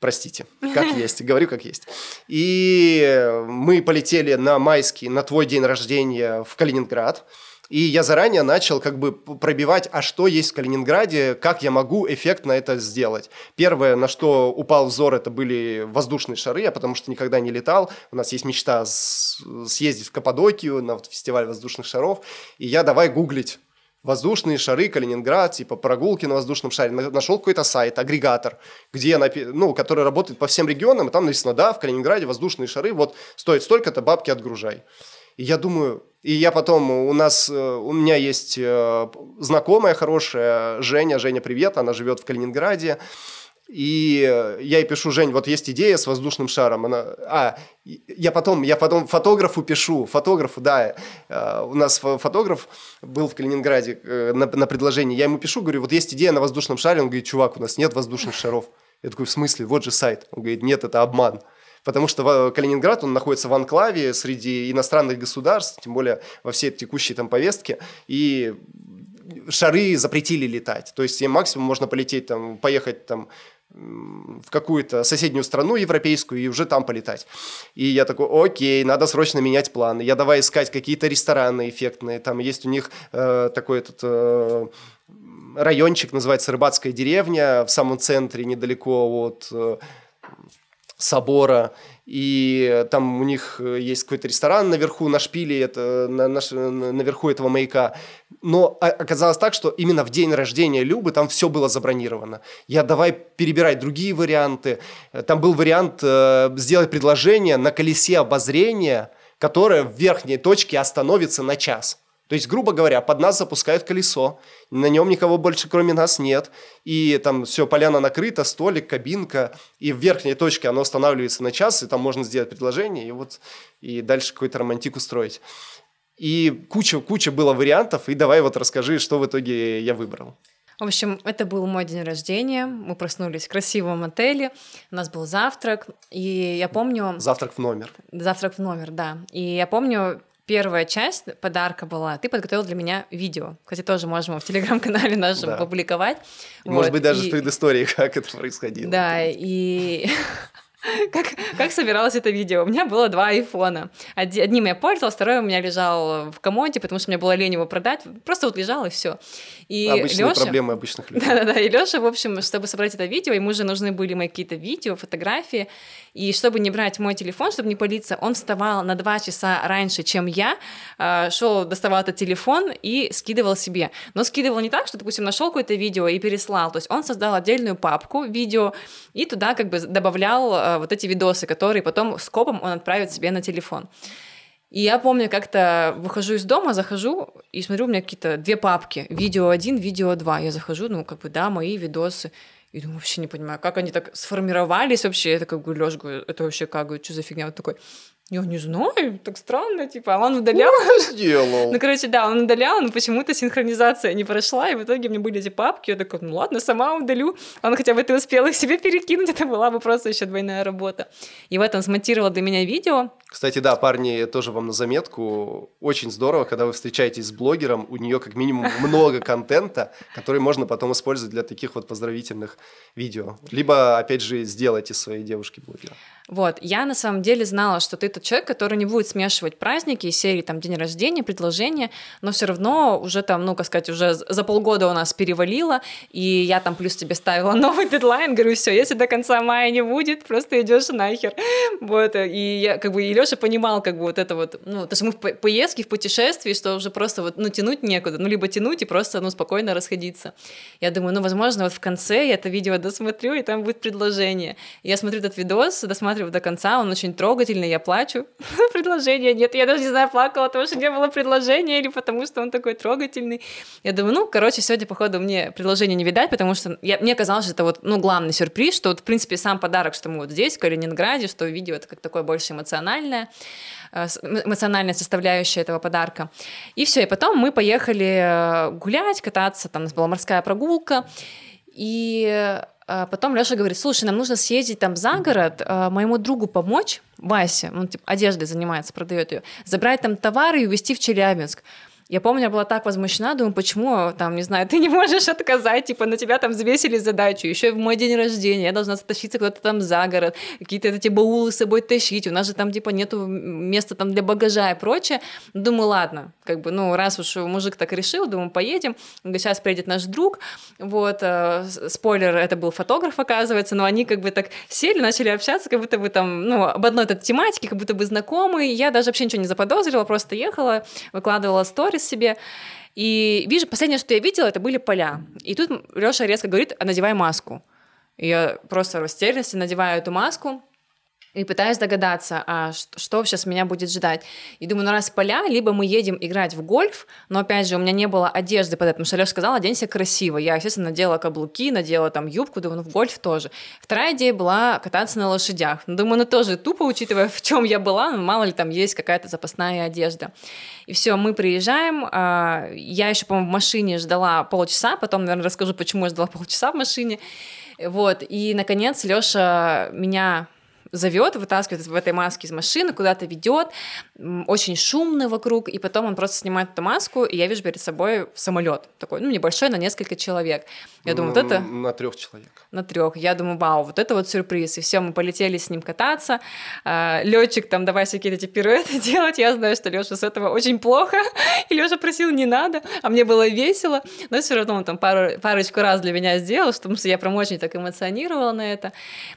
Speaker 2: Простите, как *laughs* есть, говорю как есть. И мы полетели на майский, на твой день рождения в Калининград. И я заранее начал как бы пробивать, а что есть в Калининграде, как я могу эффектно это сделать. Первое, на что упал взор, это были воздушные шары, я потому что никогда не летал. У нас есть мечта съездить в Каппадокию на фестиваль воздушных шаров. И я давай гуглить воздушные шары, Калининград, типа прогулки на воздушном шаре. На- Нашел какой-то сайт, агрегатор, где, ну, который работает по всем регионам, и там написано, да, в Калининграде воздушные шары, вот стоит столько-то, бабки отгружай. И я думаю, и я потом, у нас, э, у меня есть э, знакомая хорошая, Женя, Женя, привет, она живет в Калининграде, и э, я ей пишу, Жень, вот есть идея с воздушным шаром. Она, а, я потом, я потом фотографу пишу, фотографу, да, э, у нас фо- фотограф был в Калининграде э, на, на предложении. Я ему пишу, говорю, вот есть идея на воздушном шаре. Он говорит, чувак, у нас нет воздушных шаров. Я такой, в смысле, вот же сайт. Он говорит, нет, это обман. Потому что Калининград, он находится в анклаве среди иностранных государств, тем более во всей текущей там повестке, и шары запретили летать. То есть им максимум можно полететь там, поехать там в какую-то соседнюю страну европейскую и уже там полетать. И я такой, окей, надо срочно менять планы. Я давай искать какие-то рестораны эффектные. Там есть у них э, такой этот... Э, райончик, называется Рыбацкая деревня, в самом центре, недалеко от э, собора, и там у них э, есть какой-то ресторан наверху, на шпиле, это, на, на, наверху этого маяка. Но оказалось так, что именно в день рождения Любы там все было забронировано. Я давай перебирать другие варианты. Там был вариант э, сделать предложение на колесе обозрения, которое в верхней точке остановится на час. То есть, грубо говоря, под нас запускают колесо, на нем никого больше, кроме нас, нет, и там все, поляна накрыта, столик, кабинка, и в верхней точке оно останавливается на час, и там можно сделать предложение, и вот и дальше какой-то романтик устроить. И куча, куча было вариантов, и давай вот расскажи, что в итоге я выбрал.
Speaker 1: В общем, это был мой день рождения. Мы проснулись в красивом отеле. У нас был завтрак. И я помню...
Speaker 2: Завтрак в номер.
Speaker 1: Завтрак в номер, да. И я помню, первая часть подарка была, ты подготовил для меня видео. Кстати, тоже можем в телеграм-канале нашем да. публиковать.
Speaker 2: Может вот. быть, даже и... с предысторией, *laughs* как это происходило.
Speaker 1: Да, и *laughs* *laughs* как, как собиралось это видео? У меня было два айфона. Одним я пользовалась, второй у меня лежал в комоде, потому что мне было лень его продать. Просто вот лежал и все.
Speaker 2: И Обычные Лёша... проблемы обычных людей. *laughs*
Speaker 1: Да-да-да, и Лёша, в общем, чтобы собрать это видео, ему же нужны были мои какие-то видео, фотографии, и чтобы не брать мой телефон, чтобы не палиться, он вставал на два часа раньше, чем я, а, шел, доставал этот телефон и скидывал себе. Но скидывал не так, что, допустим, нашел какое-то видео и переслал. То есть он создал отдельную папку видео и туда как бы добавлял а, вот эти видосы, которые потом скопом он отправит себе на телефон. И я помню, как-то выхожу из дома, захожу и смотрю, у меня какие-то две папки. Видео один, видео два. Я захожу, ну, как бы, да, мои видосы. И думаю, вообще не понимаю, как они так сформировались вообще. Это как бы, Лёш, говорю, это вообще как, говорю, что за фигня? Вот такой, я не знаю, так странно, типа, а он удалял.
Speaker 2: сделал. *laughs*
Speaker 1: ну, короче, да, он удалял, но почему-то синхронизация не прошла, и в итоге у меня были эти папки, я такой, ну ладно, сама удалю. Он хотя бы ты успел их себе перекинуть, *laughs* это была бы просто еще двойная работа. И в этом смонтировал для меня видео.
Speaker 2: Кстати, да, парни, тоже вам на заметку, очень здорово, когда вы встречаетесь с блогером, у нее как минимум *laughs* много контента, который можно потом использовать для таких вот поздравительных видео. Либо, опять же, сделать из своей девушки блогера.
Speaker 1: Вот, я на самом деле знала, что ты тот человек, который не будет смешивать праздники и серии там день рождения, предложения, но все равно уже там, ну, как сказать, уже за полгода у нас перевалило, и я там плюс тебе ставила *laughs* новый дедлайн, говорю, все, если до конца мая не будет, просто идешь нахер. Вот, и я как бы, и Леша понимал как бы вот это вот, ну, то есть мы в поездке, в путешествии, что уже просто вот, ну, тянуть некуда, ну, либо тянуть и просто, ну, спокойно расходиться. Я думаю, ну, возможно, вот в конце я это видео досмотрю, и там будет предложение. Я смотрю этот видос, досматриваю до конца, он очень трогательный, я плачу. *laughs* Предложения нет, я даже не знаю, плакала, потому что не было предложения или потому что он такой трогательный. Я думаю, ну, короче, сегодня, походу, мне предложение не видать, потому что я, мне казалось, что это вот, ну, главный сюрприз, что вот, в принципе, сам подарок, что мы вот здесь, в Калининграде, что видео это как такое больше эмоциональное, э, эмоциональная составляющая этого подарка. И все, и потом мы поехали э, гулять, кататься, там у нас была морская прогулка, и потом Леша говорит, слушай, нам нужно съездить там за город, а, моему другу помочь, Васе, он типа одеждой занимается, продает ее, забрать там товары и увезти в Челябинск. Я помню, я была так возмущена, думаю, почему, там, не знаю, *laughs* ты не можешь отказать, типа, на тебя там взвесили задачу, еще в мой день рождения, я должна тащиться куда-то там за город, какие-то эти баулы с собой тащить, у нас же там, типа, нету места там для багажа и прочее. Думаю, ладно, как бы, ну, раз уж мужик так решил, думаю, поедем, сейчас приедет наш друг, вот, э, спойлер, это был фотограф, оказывается, но они как бы так сели, начали общаться, как будто бы там, ну, об одной этой тематике, как будто бы знакомые, я даже вообще ничего не заподозрила, просто ехала, выкладывала сторис, себе. И вижу, последнее, что я видела, это были поля. И тут Леша резко говорит, надевай маску. И я просто в растерянности надеваю эту маску, и пытаюсь догадаться, а что сейчас меня будет ждать. И думаю, ну раз поля, либо мы едем играть в гольф, но опять же у меня не было одежды под это, потому что Леша сказал, оденься красиво. Я, естественно, надела каблуки, надела там юбку, думаю, ну в гольф тоже. Вторая идея была кататься на лошадях. Ну, думаю, ну тоже тупо, учитывая, в чем я была, ну, мало ли там есть какая-то запасная одежда. И все, мы приезжаем, а, я еще, по-моему, в машине ждала полчаса, потом, наверное, расскажу, почему я ждала *laughs* полчаса в машине. Вот, и, наконец, Леша меня зовет, вытаскивает в этой маске из машины, куда-то ведет, очень шумно вокруг, и потом он просто снимает эту маску, и я вижу перед собой самолет такой, ну, небольшой, на несколько человек. Я думаю, вот это...
Speaker 2: На трех человек.
Speaker 1: На трех. Я думаю, вау, вот это вот сюрприз. И все, мы полетели с ним кататься. А, Летчик там, давай всякие эти пируэты *laughs* делать. Я знаю, что Леша с этого очень плохо. *laughs* И Леша просил, не надо. А мне было весело. Но все равно он там пару, парочку раз для меня сделал, потому что я прям очень так эмоционировала на это.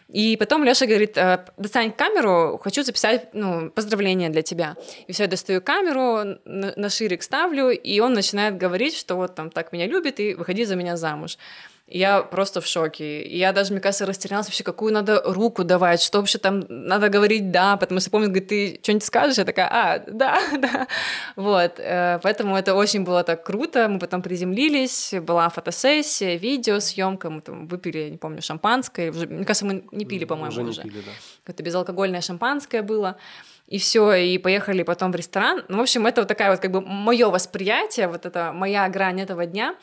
Speaker 1: И потом Леша говорит, «А, достань камеру, хочу записать ну, поздравление для тебя. И все, я достаю камеру, на, на ширик ставлю, и он начинает говорить, что вот там так меня любит, и выходи за меня замуж. Я просто в шоке. Я даже, мне кажется, растерялась вообще, какую надо руку давать, что вообще там надо говорить «да», потому что помню, говорит, ты что-нибудь скажешь? Я такая «а, да, *laughs* да». Вот, э, поэтому это очень было так круто. Мы потом приземлились, была фотосессия, видео, съемка, мы там выпили, не помню, шампанское. Мне кажется, мы не пили, по-моему, уже.
Speaker 2: уже. Пили, да.
Speaker 1: Это безалкогольное шампанское было и все, и поехали потом в ресторан. Ну, в общем, это вот такая вот как бы мое восприятие, вот это моя грань этого дня,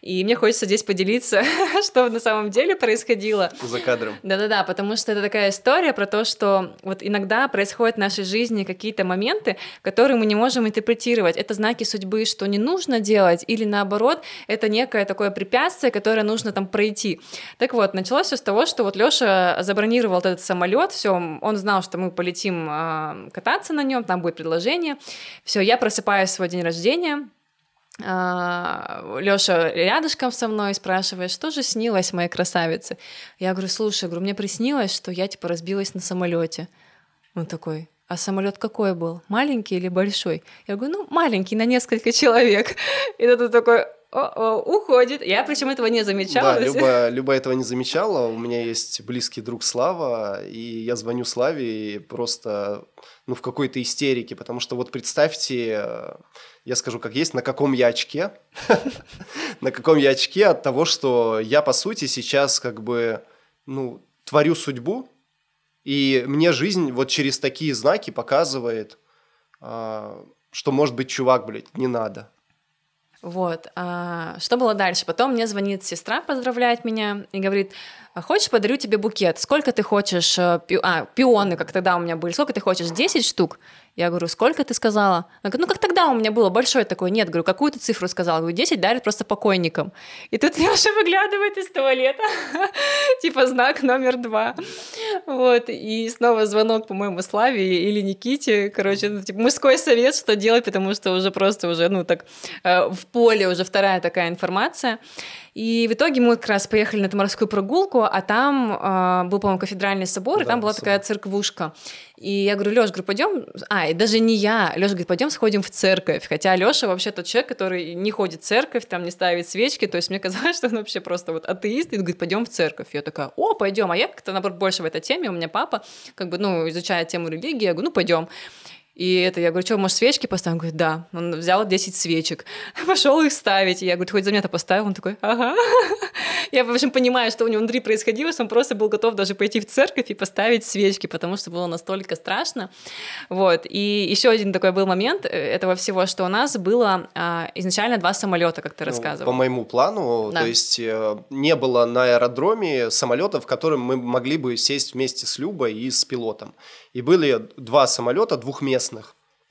Speaker 1: и мне хочется здесь поделиться, *laughs* что на самом деле происходило.
Speaker 2: За кадром.
Speaker 1: Да-да-да, потому что это такая история про то, что вот иногда происходят в нашей жизни какие-то моменты, которые мы не можем интерпретировать. Это знаки судьбы, что не нужно делать, или наоборот, это некое такое препятствие, которое нужно там пройти. Так вот, началось все с того, что вот Лёша забронировал этот самолет, все, он знал, что мы полетим а, кататься на нем, там будет предложение. Все, я просыпаюсь в свой день рождения, а, Лёша рядышком со мной спрашивает, что же снилось моей красавице. Я говорю, слушай, говорю, мне приснилось, что я типа разбилась на самолете. Он такой, а самолет какой был? Маленький или большой? Я говорю, ну, маленький, на несколько человек. *laughs* И тут такой, уходит. Я причем этого не замечала.
Speaker 2: Да, Люба, Люба этого не замечала. У меня есть близкий друг Слава, и я звоню Славе и просто ну, в какой-то истерике, потому что вот представьте, я скажу как есть, на каком я очке, *laughs* на каком я очке от того, что я, по сути, сейчас как бы, ну, творю судьбу, и мне жизнь вот через такие знаки показывает, а, что, может быть, чувак, блядь, не надо.
Speaker 1: Вот. А, что было дальше? Потом мне звонит сестра, поздравляет меня и говорит, «А хочешь, подарю тебе букет? Сколько ты хочешь? Э, пи... А, пионы, как тогда у меня были. Сколько ты хочешь? 10 штук? Я говорю, сколько ты сказала? Она говорит, ну как тогда у меня было большое такое. Нет, говорю, какую ты цифру сказала? Говорю, 10 дарят просто покойникам. И тут *laughs* Леша выглядывает из туалета, *laughs* типа знак номер два. Вот, и снова звонок, по-моему, Славе или Никите, короче, ну, типа мужской совет, что делать, потому что уже просто уже, ну так, э, в поле уже вторая такая информация. И в итоге мы как раз поехали на эту морскую прогулку, а там э, был, по-моему, кафедральный собор, да, и там была собор. такая церквушка. И я говорю, Лёш, говорю, пойдем. А, и даже не я. Лёша говорит, пойдем сходим в церковь. Хотя Лёша вообще тот человек, который не ходит в церковь, там не ставит свечки. То есть мне казалось, *laughs* что он вообще просто вот атеист. И он говорит, пойдем в церковь. Я такая, о, пойдем. А я как-то, наоборот, больше в этой теме. У меня папа, как бы, ну, изучает тему религии. Я говорю, ну, пойдем. И это, я говорю, что, может, свечки поставим? Он говорит, да. Он взял 10 свечек, *laughs* пошел их ставить. И я говорю, хоть за меня-то поставил? Он такой, ага. *laughs* Я, в общем, понимаю, что у него внутри происходило, что он просто был готов даже пойти в церковь и поставить свечки, потому что было настолько страшно. Вот. И еще один такой был момент э, этого всего, что у нас было а, изначально два самолета, как ты ну, рассказывал.
Speaker 2: По моему плану, да. то есть э, не было на аэродроме самолета, в котором мы могли бы сесть вместе с Любой и с пилотом. И были два самолета двухместных.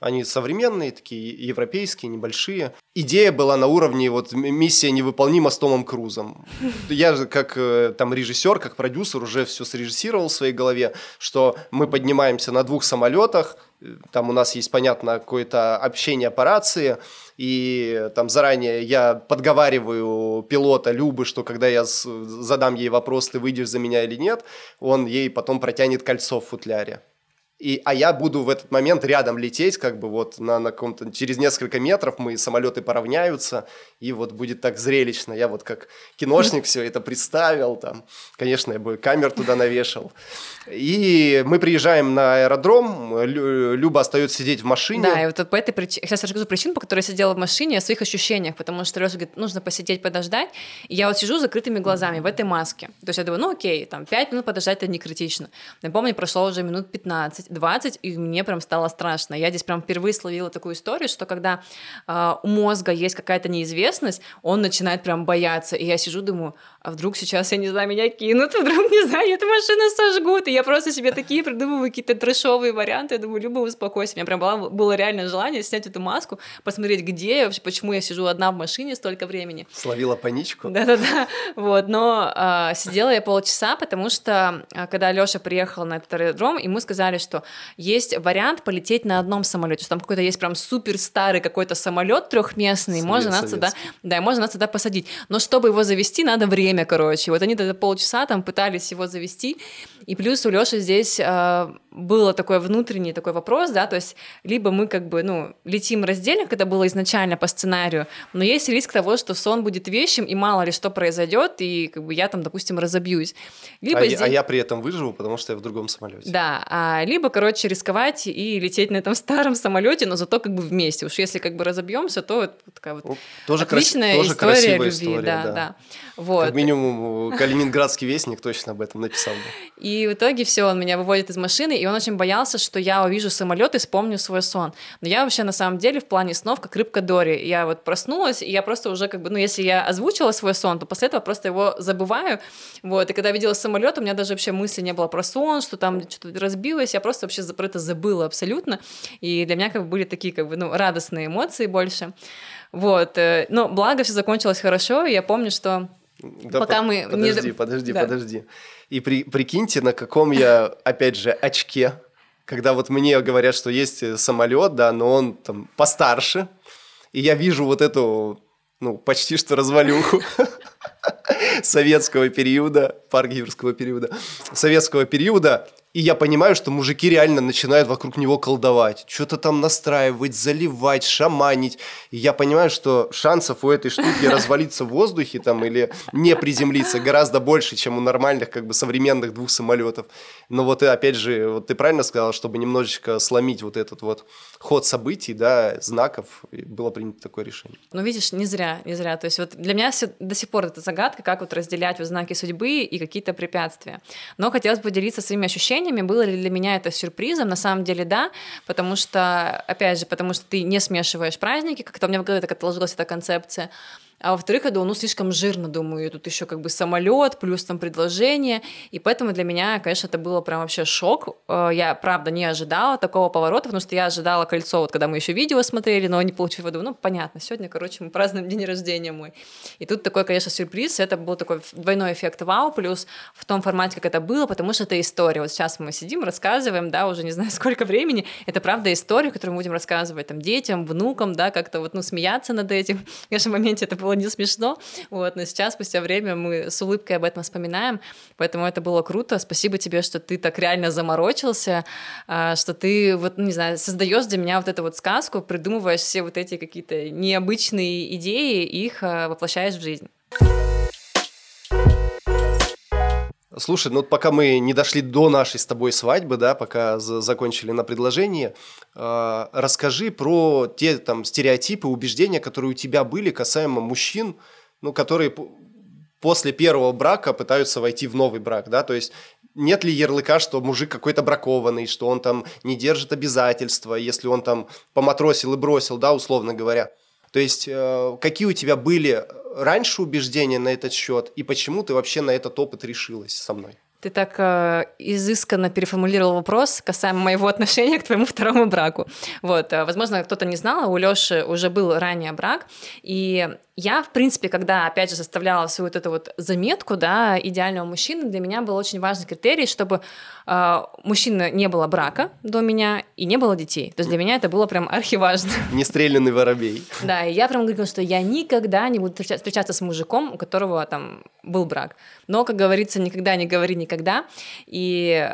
Speaker 2: Они современные, такие европейские, небольшие. Идея была на уровне вот миссия невыполнима с Томом Крузом. Я же как э, там режиссер, как продюсер уже все срежиссировал в своей голове, что мы поднимаемся на двух самолетах, там у нас есть, понятно, какое-то общение по рации, и там заранее я подговариваю пилота Любы, что когда я задам ей вопрос, ты выйдешь за меня или нет, он ей потом протянет кольцо в футляре. И, а я буду в этот момент рядом лететь, как бы вот на, на каком-то, через несколько метров мы самолеты поравняются, и вот будет так зрелищно. Я вот как киношник все это представил, там, конечно, я бы камер туда навешал. И мы приезжаем на аэродром, Люба остается сидеть в машине.
Speaker 1: Да, и вот по этой причине, сейчас расскажу причину, по которой я сидела в машине, о своих ощущениях, потому что Леша говорит, нужно посидеть, подождать, и я вот сижу с закрытыми глазами в этой маске. То есть я думаю, ну окей, там, 5 минут подождать это не критично. Я помню, прошло уже минут 15, 20, и мне прям стало страшно. Я здесь прям впервые словила такую историю, что когда э, у мозга есть какая-то неизвестность, он начинает прям бояться. И я сижу, думаю, а вдруг сейчас, я не знаю, меня кинут, *laughs* вдруг, не знаю, эту машину сожгут. И я просто себе такие придумываю какие-то трешовые варианты. Я думаю, Люба, успокойся. У меня прям было, было реальное желание снять эту маску, посмотреть, где я вообще, почему я сижу одна в машине столько времени.
Speaker 2: Словила паничку.
Speaker 1: Да-да-да. Вот, но а, сидела я полчаса, потому что а, когда Лёша приехал на этот аэродром, ему сказали, что есть вариант полететь на одном самолете, что там какой-то есть прям супер старый какой-то самолет трехместный, можно нас туда, да, можно нас туда посадить. Но чтобы его завести, надо время, короче. Вот они тогда полчаса там пытались его завести, и плюс у Лёши здесь э, было такой внутренний такой вопрос, да, то есть либо мы как бы, ну, летим раздельно, когда было изначально по сценарию, но есть риск того, что сон будет вещим, и мало ли что произойдет, и как бы я там, допустим, разобьюсь.
Speaker 2: Либо а, здесь... я, а я при этом выживу, потому что я в другом самолете.
Speaker 1: Да, а, либо, короче, рисковать и лететь на этом старом самолете, но зато как бы вместе. Уж если как бы разобьемся, то это такая вот тоже отличная крас... тоже история любви, история, да, да. да.
Speaker 2: Вот. Как минимум Калининградский вестник точно об этом написал.
Speaker 1: И в итоге все, он меня выводит из машины, и он очень боялся, что я увижу самолет и вспомню свой сон. Но я вообще на самом деле в плане снов как рыбка Дори. Я вот проснулась, и я просто уже как бы, ну, если я озвучила свой сон, то после этого просто его забываю. Вот, и когда видела самолет, у меня даже вообще мысли не было про сон, что там что-то разбилось, я просто вообще про это забыла абсолютно. И для меня как бы были такие как бы, ну, радостные эмоции больше. Вот, э, но благо все закончилось хорошо, и я помню, что
Speaker 2: да пока по- мы... Подожди, не... подожди, да. подожди. И при, прикиньте, на каком я, опять же, очке, когда вот мне говорят, что есть э, самолет, да, но он там постарше, и я вижу вот эту, ну, почти что развалюху *laughs* советского периода, парк юрского периода, советского периода, и я понимаю, что мужики реально начинают вокруг него колдовать, что-то там настраивать, заливать, шаманить. И я понимаю, что шансов у этой штуки развалиться в воздухе там или не приземлиться гораздо больше, чем у нормальных как бы современных двух самолетов. Но вот и опять же, вот ты правильно сказал, чтобы немножечко сломить вот этот вот ход событий, да, знаков, было принято такое решение.
Speaker 1: Ну, видишь, не зря, не зря. То есть вот для меня до сих пор это загадка, как вот разделять вот знаки судьбы и какие-то препятствия. Но хотелось бы поделиться своими ощущениями, было ли для меня это сюрпризом, на самом деле да, потому что, опять же, потому что ты не смешиваешь праздники, как-то у меня в голове так отложилась эта концепция, а во-вторых, я думаю, ну, слишком жирно, думаю, тут еще как бы самолет, плюс там предложение, и поэтому для меня, конечно, это было прям вообще шок. Э, я, правда, не ожидала такого поворота, потому что я ожидала кольцо, вот когда мы еще видео смотрели, но не получилось, думаю, ну, понятно, сегодня, короче, мы празднуем день рождения мой. И тут такой, конечно, сюрприз, это был такой двойной эффект вау, плюс в том формате, как это было, потому что это история. Вот сейчас мы сидим, рассказываем, да, уже не знаю *laughs* сколько времени, это правда история, которую мы будем рассказывать там детям, внукам, да, как-то вот, ну, смеяться над этим. В конечно, моменте это было не смешно, вот, но сейчас, спустя время, мы с улыбкой об этом вспоминаем, поэтому это было круто. Спасибо тебе, что ты так реально заморочился, а, что ты, вот, не знаю, создаешь для меня вот эту вот сказку, придумываешь все вот эти какие-то необычные идеи, их а, воплощаешь в жизнь.
Speaker 2: Слушай, ну пока мы не дошли до нашей с тобой свадьбы, да, пока закончили на предложение, э, расскажи про те там стереотипы, убеждения, которые у тебя были касаемо мужчин, ну, которые после первого брака пытаются войти в новый брак, да, то есть нет ли ярлыка, что мужик какой-то бракованный, что он там не держит обязательства, если он там поматросил и бросил, да, условно говоря. То есть, э, какие у тебя были раньше убеждения на этот счет, и почему ты вообще на этот опыт решилась со мной?
Speaker 1: Ты так э, изысканно переформулировал вопрос касаемо моего отношения к твоему второму браку. Вот, э, возможно, кто-то не знал, у Лёши уже был ранее брак, и я, в принципе, когда, опять же, составляла свою вот эту вот заметку, да, идеального мужчины, для меня был очень важный критерий, чтобы э, мужчина не было брака до меня и не было детей. То есть для меня это было прям архиважно.
Speaker 2: Не стрелянный воробей.
Speaker 1: Да, и я прям говорила, что я никогда не буду встречаться с мужиком, у которого там был брак. Но, как говорится, никогда не говори никогда. И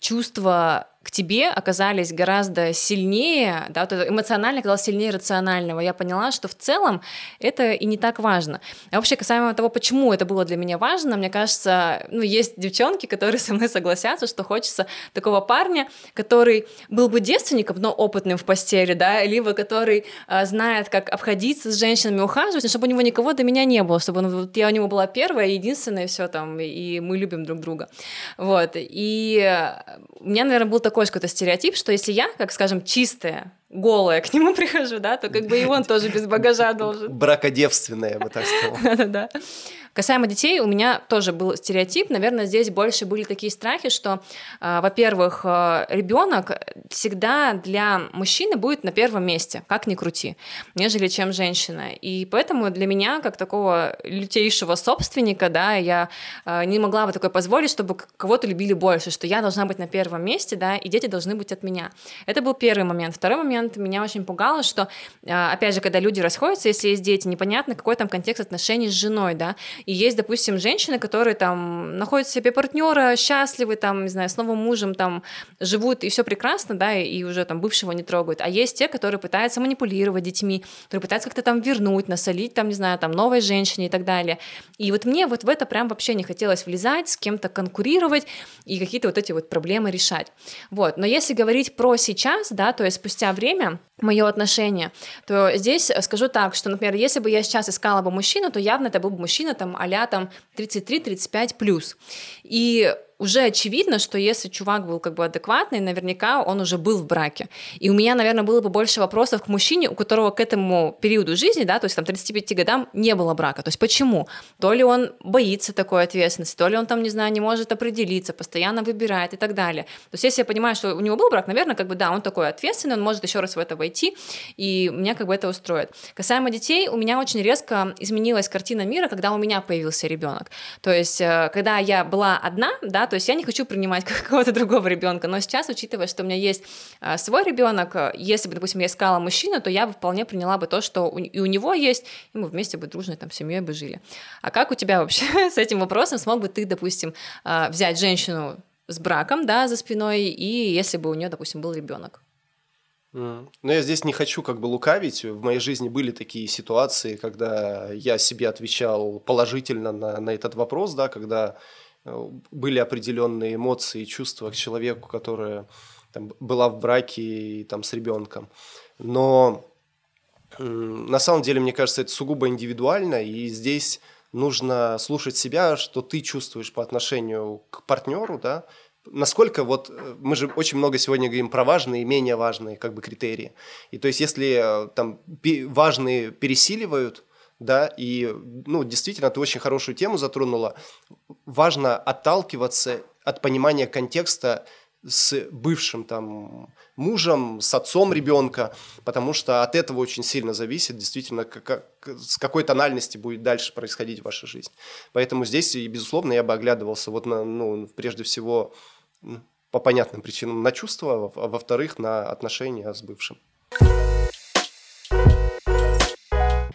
Speaker 1: чувство к тебе оказались гораздо сильнее, да, вот эмоционально оказалось сильнее рационального. Я поняла, что в целом это и не так важно. А вообще, касаемо того, почему это было для меня важно, мне кажется, ну, есть девчонки, которые со мной согласятся, что хочется такого парня, который был бы девственником, но опытным в постели, да, либо который а, знает, как обходиться с женщинами, ухаживать, чтобы у него никого до меня не было, чтобы он, вот, я у него была первая, единственная, все там, и мы любим друг друга. Вот. И у меня, наверное, был такой такой какой-то стереотип, что если я, как скажем, чистая, голая к нему *laughs* прихожу, да, то как бы и он тоже без багажа должен.
Speaker 2: Бракодевственная, я бы так сказал. *laughs*
Speaker 1: Да-да-да. Касаемо детей, у меня тоже был стереотип. Наверное, здесь больше были такие страхи, что, э, во-первых, э, ребенок всегда для мужчины будет на первом месте, как ни крути, нежели чем женщина. И поэтому для меня, как такого лютейшего собственника, да, я э, не могла бы такое позволить, чтобы кого-то любили больше, что я должна быть на первом месте, да, и дети должны быть от меня. Это был первый момент. Второй момент меня очень пугало, что, э, опять же, когда люди расходятся, если есть дети, непонятно, какой там контекст отношений с женой, да, и есть, допустим, женщины, которые там находят себе партнера, счастливы, там, не знаю, с новым мужем, там, живут, и все прекрасно, да, и уже там бывшего не трогают. А есть те, которые пытаются манипулировать детьми, которые пытаются как-то там вернуть, насолить, там, не знаю, там, новой женщине и так далее. И вот мне вот в это прям вообще не хотелось влезать, с кем-то конкурировать и какие-то вот эти вот проблемы решать. Вот. Но если говорить про сейчас, да, то есть спустя время, мое отношение, то здесь скажу так, что, например, если бы я сейчас искала бы мужчину, то явно это был бы мужчина там а там 33-35 плюс. И уже очевидно, что если чувак был как бы адекватный, наверняка он уже был в браке. И у меня, наверное, было бы больше вопросов к мужчине, у которого к этому периоду жизни, да, то есть там 35 годам не было брака. То есть почему? То ли он боится такой ответственности, то ли он там, не знаю, не может определиться, постоянно выбирает и так далее. То есть если я понимаю, что у него был брак, наверное, как бы да, он такой ответственный, он может еще раз в это войти, и меня как бы это устроит. Касаемо детей, у меня очень резко изменилась картина мира, когда у меня появился ребенок. То есть э, когда я была одна, да, то есть я не хочу принимать *laughs* какого-то другого ребенка, но сейчас, учитывая, что у меня есть а, свой ребенок, если бы, допустим, я искала мужчину, то я бы вполне приняла бы то, что и у него есть, и мы вместе бы дружной там семьей бы жили. А как у тебя вообще *laughs* с этим вопросом смог бы ты, допустим, а, взять женщину с браком, да, за спиной, и если бы у нее, допустим, был ребенок?
Speaker 2: Но я здесь не хочу как бы лукавить. В моей жизни были такие ситуации, когда я себе отвечал положительно на, на этот вопрос, да, когда были определенные эмоции и чувства к человеку, которая там, была в браке и там с ребенком. Но на самом деле, мне кажется, это сугубо индивидуально, и здесь нужно слушать себя, что ты чувствуешь по отношению к партнеру, да, насколько вот э, мы же очень много сегодня говорим про важные и менее важные как бы критерии. И то есть, если э, там важные пересиливают, да, и, ну, действительно, ты очень хорошую тему затронула. Важно отталкиваться от понимания контекста с бывшим там мужем, с отцом ребенка, потому что от этого очень сильно зависит действительно, как, как, с какой тональности будет дальше происходить ваша жизнь. Поэтому здесь, безусловно, я бы оглядывался вот на, ну, прежде всего, по понятным причинам на чувства, а во-вторых, на отношения с бывшим.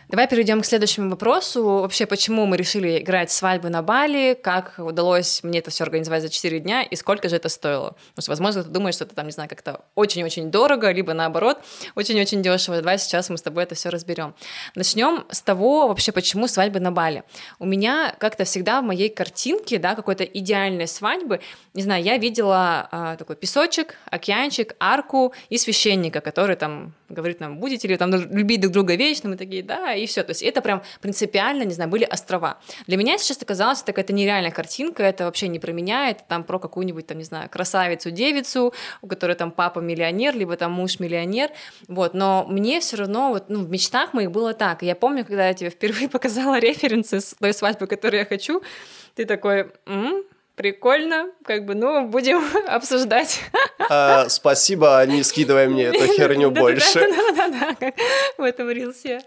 Speaker 1: Давай перейдем к следующему вопросу. Вообще, почему мы решили играть свадьбы на Бали? Как удалось мне это все организовать за 4 дня? И сколько же это стоило? Потому что, возможно, ты думаешь, что это там, не знаю, как-то очень-очень дорого, либо наоборот, очень-очень дешево. Давай сейчас мы с тобой это все разберем. Начнем с того, вообще, почему свадьбы на Бали. У меня как-то всегда в моей картинке, да, какой-то идеальной свадьбы, не знаю, я видела а, такой песочек, океанчик, арку и священника, который там говорит нам, будете ли там любить друг друга вечно? Мы такие, да, и все. То есть это прям принципиально, не знаю, были острова. Для меня сейчас оказалось, это какая-то нереальная картинка, это вообще не про меня, это там про какую-нибудь, там, не знаю, красавицу-девицу, у которой там папа миллионер, либо там муж миллионер, вот, но мне все равно, вот, ну, в мечтах моих было так. я помню, когда я тебе впервые *laughs* показала референсы с той свадьбы, которую я хочу, ты такой, м-м, прикольно, как бы, ну, будем *laughs* обсуждать.
Speaker 2: А, спасибо, не скидывай мне эту *laughs* херню больше.
Speaker 1: Да-да-да, как в этом рилсе.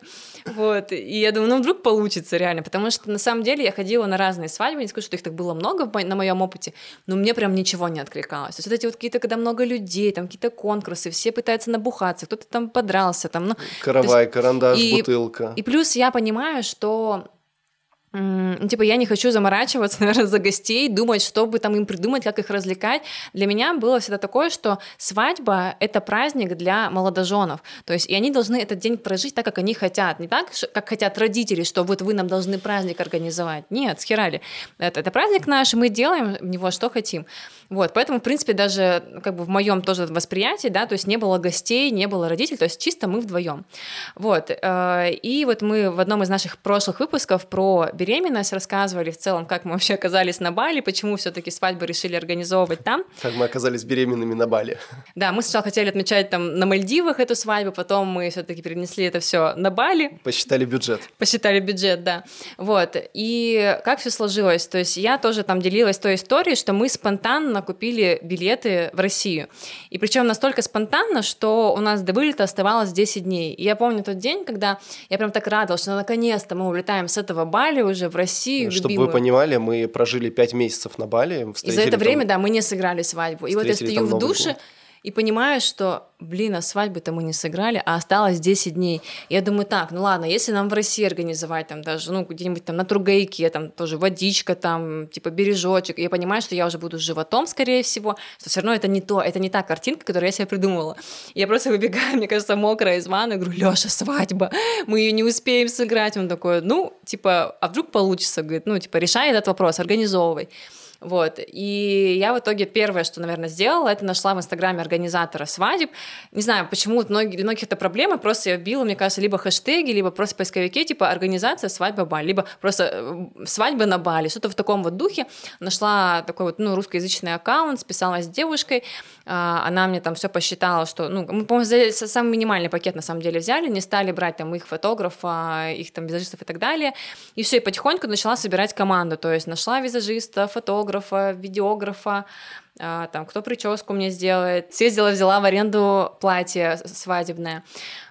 Speaker 1: Вот, и я думаю, ну, вдруг получится реально, потому что, на самом деле, я ходила на разные свадьбы, не скажу, что их так было много на моем опыте, но мне прям ничего не откликалось. То есть вот эти вот какие-то, когда много людей, там какие-то конкурсы, все пытаются набухаться, кто-то там подрался, там, ну...
Speaker 2: Каравай, карандаш, бутылка.
Speaker 1: И плюс я понимаю, что ну, типа, я не хочу заморачиваться, *laughs* наверное, за гостей, думать, что бы там им придумать, как их развлекать. Для меня было всегда такое, что свадьба — это праздник для молодоженов. То есть, и они должны этот день прожить так, как они хотят. Не так, как хотят родители, что вот вы нам должны праздник организовать. Нет, схерали. Это, это праздник наш, и мы делаем в него что хотим. Вот, поэтому, в принципе, даже как бы в моем тоже восприятии, да, то есть не было гостей, не было родителей, то есть чисто мы вдвоем. Вот, э, и вот мы в одном из наших прошлых выпусков про беременность, рассказывали в целом, как мы вообще оказались на Бали, почему все-таки свадьбу решили организовывать там.
Speaker 2: Как мы оказались беременными на Бали.
Speaker 1: Да, мы сначала хотели отмечать там на Мальдивах эту свадьбу, потом мы все-таки перенесли это все на Бали.
Speaker 2: Посчитали бюджет.
Speaker 1: Посчитали бюджет, да. Вот. И как все сложилось? То есть я тоже там делилась той историей, что мы спонтанно купили билеты в Россию. И причем настолько спонтанно, что у нас до вылета оставалось 10 дней. И я помню тот день, когда я прям так радовалась, что наконец-то мы улетаем с этого Бали уже в Россию.
Speaker 2: Чтобы
Speaker 1: любимую.
Speaker 2: вы понимали, мы прожили 5 месяцев на Бали.
Speaker 1: И за это время, да, мы не сыграли свадьбу. И вот я стою в душе, год и понимаешь, что, блин, а свадьбы-то мы не сыграли, а осталось 10 дней. Я думаю, так, ну ладно, если нам в России организовать там даже, ну, где-нибудь там на Тругайке, там тоже водичка, там, типа бережочек, я понимаю, что я уже буду с животом, скорее всего, что все равно это не то, это не та картинка, которую я себе придумывала. Я просто выбегаю, *laughs* мне кажется, мокрая из ванны, говорю, Лёша, свадьба, мы ее не успеем сыграть. Он такой, ну, типа, а вдруг получится? Говорит, ну, типа, решай этот вопрос, организовывай. Вот. И я в итоге первое, что, наверное, сделала, это нашла в Инстаграме организатора свадеб. Не знаю, почему для многих это проблема, просто я вбила, мне кажется, либо хэштеги, либо просто поисковики, типа организация свадьба Бали, либо просто э, свадьба на Бали, что-то в таком вот духе. Нашла такой вот, ну, русскоязычный аккаунт, списалась с девушкой, она мне там все посчитала, что, ну, мы, по-моему, самый минимальный пакет на самом деле взяли, не стали брать там их фотографа, их там визажистов и так далее, и все, и потихоньку начала собирать команду, то есть нашла визажиста, фотографа, видеографа, а, там, кто прическу мне сделает. Съездила, взяла в аренду платье свадебное.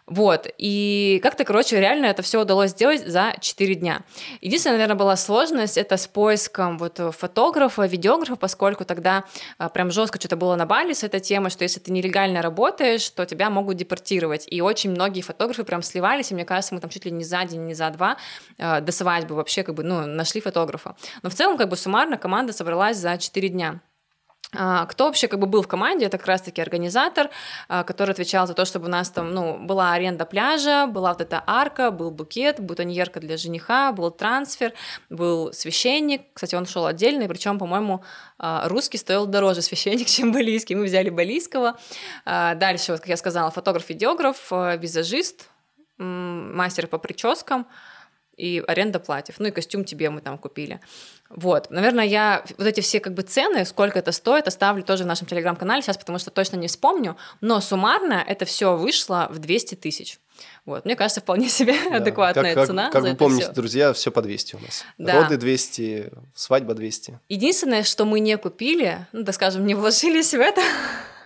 Speaker 1: Вот, и как-то, короче, реально это все удалось сделать за 4 дня. Единственная, наверное, была сложность, это с поиском вот фотографа, видеографа, поскольку тогда а, прям жестко что-то было на Бали с этой темой, что если ты нелегально работаешь, то тебя могут депортировать. И очень многие фотографы прям сливались, и мне кажется, мы там чуть ли не за день, не за два а, до свадьбы вообще как бы, ну, нашли фотографа. Но в целом, как бы суммарно команда собралась за 4 дня. А, кто вообще как бы был в команде, это как раз-таки организатор, а, который отвечал за то, чтобы у нас там, ну, была аренда пляжа, была вот эта арка, был букет, бутоньерка для жениха, был трансфер, был священник, кстати, он шел отдельный, причем, по-моему, а, русский стоил дороже священник, *laughs* чем балийский, мы взяли балийского. Дальше, вот, как я сказала, фотограф-видеограф, визажист, мастер по прическам, и аренда платьев, ну и костюм тебе мы там купили. Вот, наверное, я вот эти все как бы цены, сколько это стоит, оставлю тоже в нашем телеграм-канале сейчас, потому что точно не вспомню, но суммарно это все вышло в 200 тысяч. Вот, мне кажется, вполне себе да. адекватная
Speaker 2: как,
Speaker 1: цена.
Speaker 2: Как, как
Speaker 1: за
Speaker 2: вы помните,
Speaker 1: всё.
Speaker 2: друзья, все по 200 у нас.
Speaker 1: Да.
Speaker 2: Роды 200, свадьба 200.
Speaker 1: Единственное, что мы не купили, ну, так скажем, не вложились в это,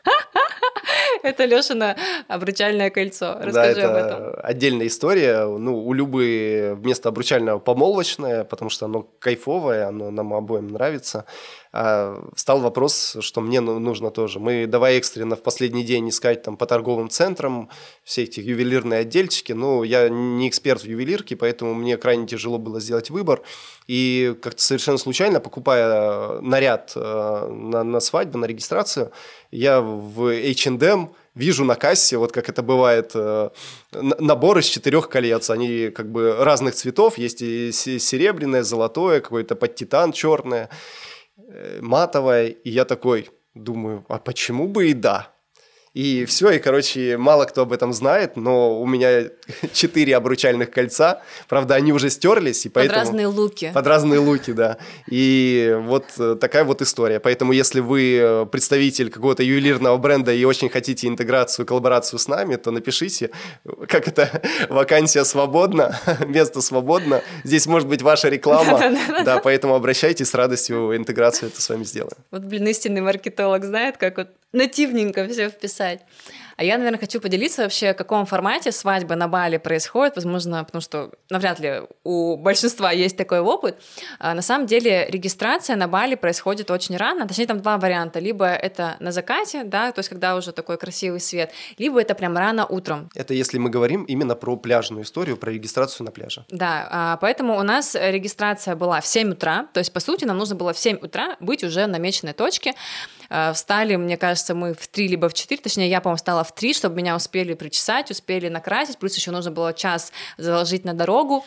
Speaker 1: *laughs* *laughs* Это Лешина обручальное кольцо. Расскажи
Speaker 2: да,
Speaker 1: об этом.
Speaker 2: отдельная история. Ну, у Любы вместо обручального помолвочное, потому что оно кайфовое, оно нам обоим нравится. А, встал вопрос, что мне ну, нужно тоже. Мы давай экстренно в последний день искать там по торговым центрам все эти ювелирные отдельчики. Ну, я не эксперт в ювелирке, поэтому мне крайне тяжело было сделать выбор. И как-то совершенно случайно, покупая наряд э, на, на свадьбу, на регистрацию, я в H&M вижу на кассе, вот как это бывает, э, набор из четырех колец. Они как бы разных цветов, есть и серебряное, золотое, какое-то под титан черное. Э, матовая, и я такой думаю, а почему бы и да? И все, и, короче, мало кто об этом знает, но у меня *laughs* четыре обручальных кольца. Правда, они уже стерлись, и поэтому...
Speaker 1: Под разные луки.
Speaker 2: Под разные луки, да. И вот э, такая вот история. Поэтому, если вы э, представитель какого-то ювелирного бренда и очень хотите интеграцию, коллаборацию с нами, то напишите, как это, *laughs* вакансия свободна, *laughs* место свободно. Здесь может быть ваша реклама. Да, поэтому обращайтесь, с радостью интеграцию это с вами сделаем.
Speaker 1: Вот, блин, истинный маркетолог знает, как вот нативненько все вписать. А я, наверное, хочу поделиться вообще, в каком формате свадьба на Бали происходит, возможно, потому что навряд ли у большинства есть такой опыт. А на самом деле регистрация на Бали происходит очень рано, точнее там два варианта. Либо это на закате, да, то есть когда уже такой красивый свет, либо это прям рано утром.
Speaker 2: Это если мы говорим именно про пляжную историю, про регистрацию на пляже.
Speaker 1: Да, а, поэтому у нас регистрация была в 7 утра, то есть, по сути, нам нужно было в 7 утра быть уже в намеченной точке. А, встали, мне кажется, мы в 3 либо в 4, точнее, я, по-моему, встала в три, чтобы меня успели причесать, успели накрасить, плюс еще нужно было час заложить на дорогу.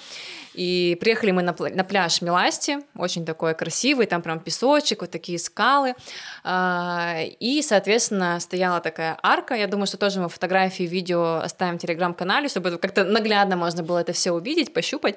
Speaker 1: И приехали мы на, на пляж Миласти, очень такой красивый, там прям песочек, вот такие скалы. А, и, соответственно, стояла такая арка. Я думаю, что тоже мы фотографии, видео оставим в телеграм-канале, чтобы как-то наглядно можно было это все увидеть, пощупать.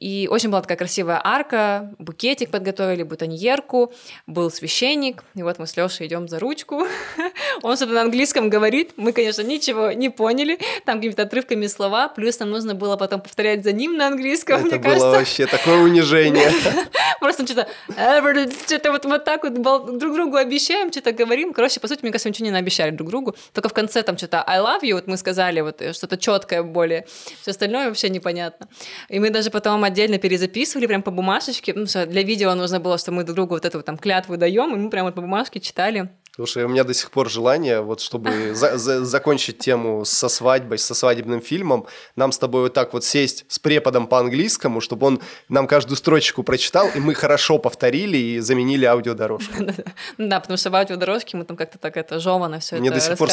Speaker 1: И очень была такая красивая арка, букетик подготовили, бутоньерку, был священник, и вот мы с Лешей идем за ручку. *laughs* Он что-то на английском говорит, мы, конечно, ничего не поняли, там какими-то отрывками слова, плюс нам нужно было потом повторять за ним на английском,
Speaker 2: Это
Speaker 1: мне
Speaker 2: было
Speaker 1: кажется.
Speaker 2: вообще такое унижение. *laughs*
Speaker 1: Просто что-то «Э, что-то вот, вот так вот друг другу обещаем, что-то говорим. Короче, по сути, мне кажется, ничего не наобещали друг другу. Только в конце там что-то I love you, вот мы сказали, вот э, что-то четкое более. Все остальное вообще непонятно. И мы даже потом отдельно перезаписывали прям по бумажечке. Ну, для видео нужно было, что мы друг другу вот эту вот там клятву даем, и мы прям вот по бумажке читали.
Speaker 2: Слушай, у меня до сих пор желание, вот чтобы *laughs* за- за- закончить тему со свадьбой, со свадебным фильмом, нам с тобой вот так вот сесть с преподом по английскому, чтобы он нам каждую строчку прочитал, и мы хорошо повторили и заменили аудиодорожку. *laughs*
Speaker 1: Ну Да, потому что в аудиодорожке мы там как-то так это жевано все
Speaker 2: Мне
Speaker 1: это
Speaker 2: до сих пор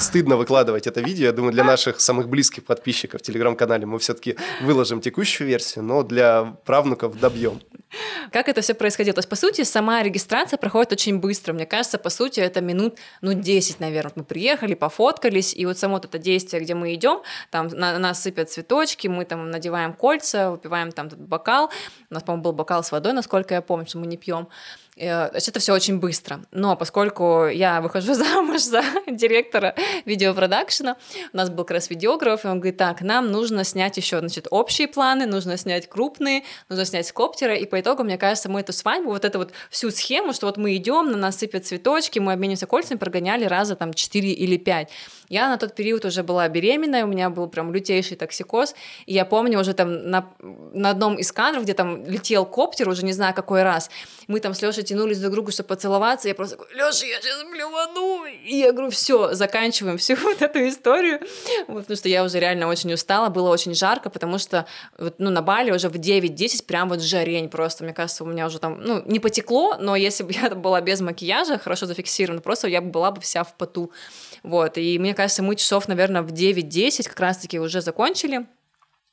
Speaker 2: стыдно выкладывать это видео. Я думаю, для наших самых близких подписчиков в телеграм-канале мы все-таки выложим текущую версию, но для правнуков добьем.
Speaker 1: Как это все происходило? То есть, по сути, сама регистрация проходит очень быстро. Мне кажется, по сути, это минут, ну, 10, наверное. Мы приехали, пофоткались, и вот само вот это действие, где мы идем, там на нас сыпят цветочки, мы там надеваем кольца, выпиваем там этот бокал. У нас, по-моему, был бокал с водой, насколько я помню, что мы не пьем. Э, То есть это все очень быстро. Но поскольку я выхожу *laughs* замуж за директора видеопродакшена, у нас был как раз видеограф, и он говорит, так, нам нужно снять еще, значит, общие планы, нужно снять крупные, нужно снять с коптера, и по итогу, мне кажется, мы эту свадьбу, вот эту вот всю схему, что вот мы идем, на нас сыпят цветочки, мы обмениваемся кольцами, прогоняли раза там 4 или 5. Я на тот период уже была беременная, у меня был прям лютейший токсикоз, и я помню уже там на, на одном из кадров, где там летел коптер, уже не знаю какой раз, мы там с Лешей тянулись друг к другу, чтобы поцеловаться, я просто говорю, Леша, я сейчас блювану, и я говорю, все, заканчиваем всю *laughs* вот эту историю, вот, потому что я уже реально очень устала, было очень жарко, потому что вот, ну, на Бали уже в 9-10 прям вот жарень просто, мне кажется, у меня уже там, ну, не потекло, но если бы я была без макияжа, хорошо зафиксирована, просто я бы была бы вся в поту, вот, и мне кажется, мы часов, наверное, в 9-10 как раз-таки уже закончили,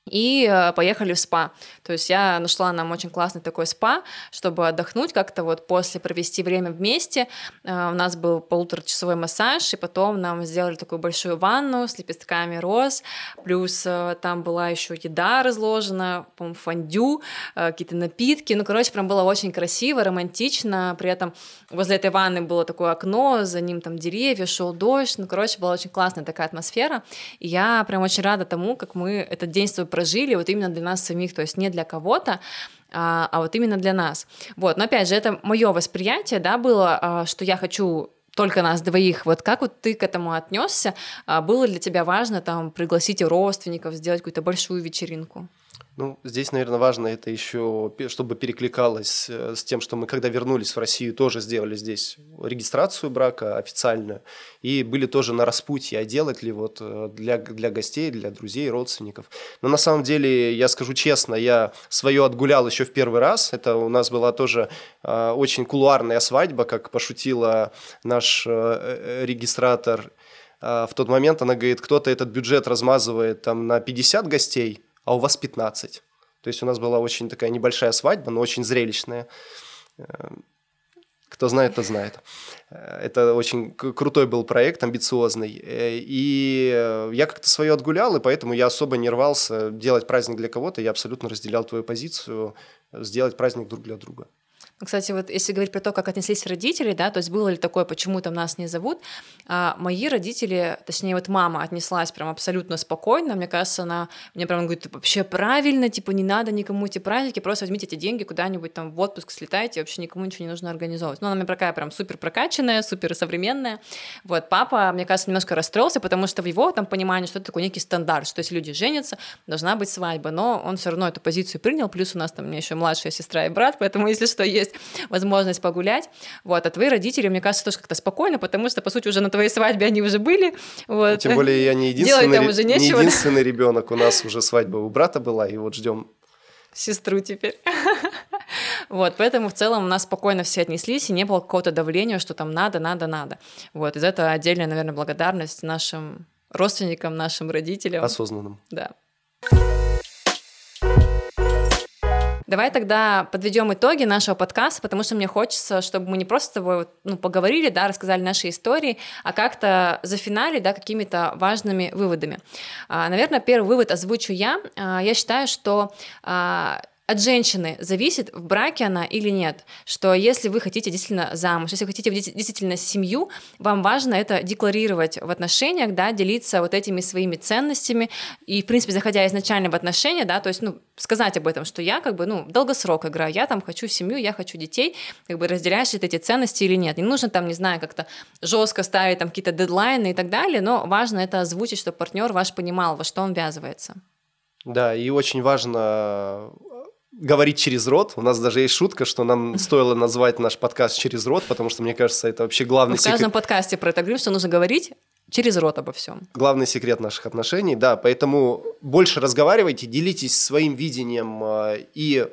Speaker 1: и э, поехали в спа. То есть я нашла нам очень классный такой спа, чтобы отдохнуть как-то вот после провести время вместе. Э, у нас был полуторачасовой массаж, и потом нам сделали такую большую ванну с лепестками роз, плюс э, там была еще еда разложена, по-моему, фондю, какие-то напитки. Ну, короче, прям было очень красиво, романтично. При этом возле этой ванны было такое окно, за ним там деревья, шел дождь. Ну, короче, была очень классная такая атмосфера. И я прям очень рада тому, как мы этот день с тобой прожили, вот именно для нас самих, то есть не для кого-то, а, а вот именно для нас. Вот, но опять же, это мое восприятие, да, было, а, что я хочу только нас двоих. Вот как вот ты к этому отнесся? А, Было для тебя важно там пригласить родственников, сделать какую-то большую вечеринку?
Speaker 2: Ну, здесь, наверное, важно это еще, чтобы перекликалось э, с тем, что мы, когда вернулись в Россию, тоже сделали здесь регистрацию брака официальную, и были тоже на распутье, а делать ли вот э, для, для гостей, для друзей, родственников. Но на самом деле, я скажу честно, я свое отгулял еще в первый раз. Это у нас была тоже э, очень кулуарная свадьба, как пошутила наш э, э, регистратор. А, В тот момент она говорит, кто-то этот бюджет размазывает там на 50 гостей, а у вас 15. То есть у нас была очень такая небольшая свадьба, но очень зрелищная. Э, Кто знает, тот знает. Э, Это очень крутой был проект, амбициозный. Э, И я как-то свое отгулял, и поэтому я особо не рвался делать праздник для кого-то. Я абсолютно разделял твою позицию, сделать праздник друг для друга.
Speaker 1: Ну, Кстати, вот если говорить про то, как отнеслись родители, да, то есть было ли такое, почему там нас не зовут, а, мои родители, точнее вот мама отнеслась прям абсолютно спокойно, мне кажется, она мне прям говорит, вообще правильно, типа не надо никому эти праздники, просто возьмите эти деньги куда-нибудь там в отпуск слетайте, вообще никому ничего не нужно организовывать. Ну, она мне такая прям супер прокачанная, супер современная. Вот, папа, мне кажется, немножко расстроился, потому что в его там понимании, что это такой некий стандарт, что если люди женятся, должна быть свадьба, но он все равно эту позицию принял, плюс у нас там у меня еще младшая сестра и брат, поэтому если что, есть возможность погулять. Вот, а твои родители, мне кажется, тоже как-то спокойно, потому что, по сути, уже на твоей свадьбе они уже были. Вот.
Speaker 2: Тем более я не единственный, ре- не единственный ребенок. У нас уже свадьба у брата была, и вот ждем
Speaker 1: сестру теперь. *laughs* Вот, поэтому в целом у нас спокойно все отнеслись, и не было какого-то давления, что там надо, надо, надо. Вот, из этого отдельная, наверное, благодарность нашим родственникам, нашим родителям.
Speaker 2: Осознанным.
Speaker 1: Да. Давай тогда подведем итоги нашего подкаста, потому что мне хочется, чтобы мы не просто с тобой ну, поговорили, да, рассказали наши истории, а как-то зафинали, да, какими-то важными выводами. А, наверное, первый вывод озвучу я. А, я считаю, что а, от женщины зависит, в браке она или нет. Что если вы хотите действительно замуж, если вы хотите действительно семью, вам важно это декларировать в отношениях, да, делиться вот этими своими ценностями и, в принципе, заходя изначально в отношения, да, то есть, ну, сказать об этом, что я как бы, ну, долгосрок играю, я там хочу семью, я хочу детей, как бы разделяешь ли ты эти ценности или нет. Не нужно там, не знаю, как-то жестко ставить там какие-то дедлайны и так далее, но важно это озвучить, чтобы партнер ваш понимал, во что он ввязывается.
Speaker 2: Да, и очень важно говорить через рот. У нас даже есть шутка, что нам стоило назвать наш подкаст через рот, потому что, мне кажется, это вообще главный
Speaker 1: секрет. В каждом подкасте про это говорим, что нужно говорить через рот обо всем.
Speaker 2: Главный секрет наших отношений, да. Поэтому больше разговаривайте, делитесь своим видением э, и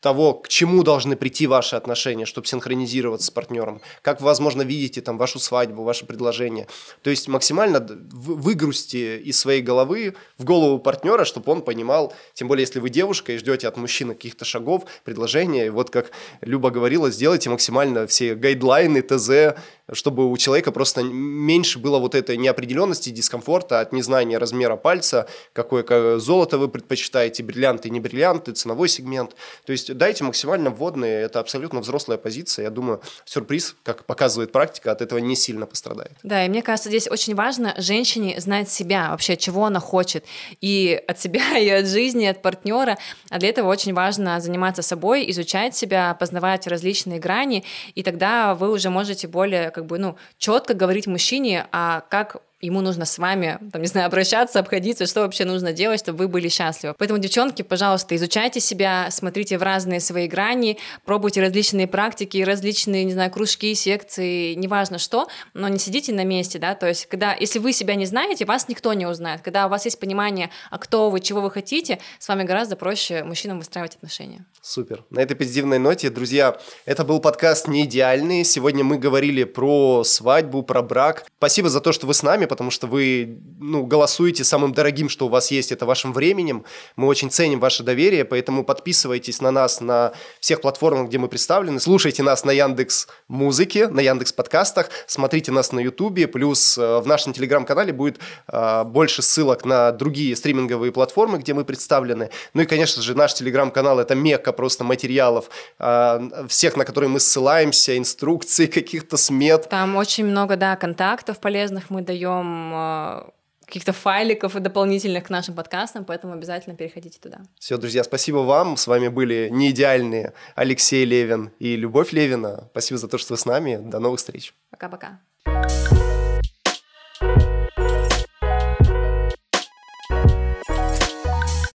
Speaker 2: того, к чему должны прийти ваши отношения, чтобы синхронизироваться с партнером, как, возможно, видите там вашу свадьбу, ваше предложение. То есть максимально выгрузьте из своей головы в голову партнера, чтобы он понимал, тем более, если вы девушка и ждете от мужчины каких-то шагов, предложения, и вот как Люба говорила, сделайте максимально все гайдлайны, ТЗ, чтобы у человека просто меньше было вот этой неопределенности, дискомфорта от незнания размера пальца, какое золото вы предпочитаете, бриллианты, не бриллианты, ценовой сегмент. То есть дайте максимально вводные, это абсолютно взрослая позиция. Я думаю, сюрприз, как показывает практика, от этого не сильно пострадает.
Speaker 1: Да, и мне кажется, здесь очень важно женщине знать себя, вообще, чего она хочет, и от себя, *laughs* и от жизни, и от партнера. А для этого очень важно заниматься собой, изучать себя, познавать различные грани, и тогда вы уже можете более как бы, ну, четко говорить мужчине, а как ему нужно с вами, там, не знаю, обращаться, обходиться, что вообще нужно делать, чтобы вы были счастливы. Поэтому, девчонки, пожалуйста, изучайте себя, смотрите в разные свои грани, пробуйте различные практики, различные, не знаю, кружки, секции, неважно что, но не сидите на месте, да, то есть, когда, если вы себя не знаете, вас никто не узнает. Когда у вас есть понимание, а кто вы, чего вы хотите, с вами гораздо проще мужчинам выстраивать отношения.
Speaker 2: Супер. На этой позитивной ноте, друзья, это был подкаст «Не идеальный». Сегодня мы говорили про свадьбу, про брак. Спасибо за то, что вы с нами, потому что вы ну, голосуете самым дорогим, что у вас есть, это вашим временем. Мы очень ценим ваше доверие, поэтому подписывайтесь на нас на всех платформах, где мы представлены. Слушайте нас на Яндекс Музыке, на Яндекс Подкастах, смотрите нас на Ютубе, плюс э, в нашем Телеграм-канале будет э, больше ссылок на другие стриминговые платформы, где мы представлены. Ну и, конечно же, наш Телеграм-канал – это мекка просто материалов, э, всех, на которые мы ссылаемся, инструкций, *laughs* каких-то смет.
Speaker 1: Там очень много, да, контактов полезных мы даем, даем а, каких-то файликов и дополнительных к нашим подкастам, поэтому обязательно переходите туда.
Speaker 2: Все, друзья, спасибо вам. С вами были неидеальные Алексей Левин и Любовь Левина. Спасибо за то, что вы с нами. До новых встреч.
Speaker 1: Пока-пока.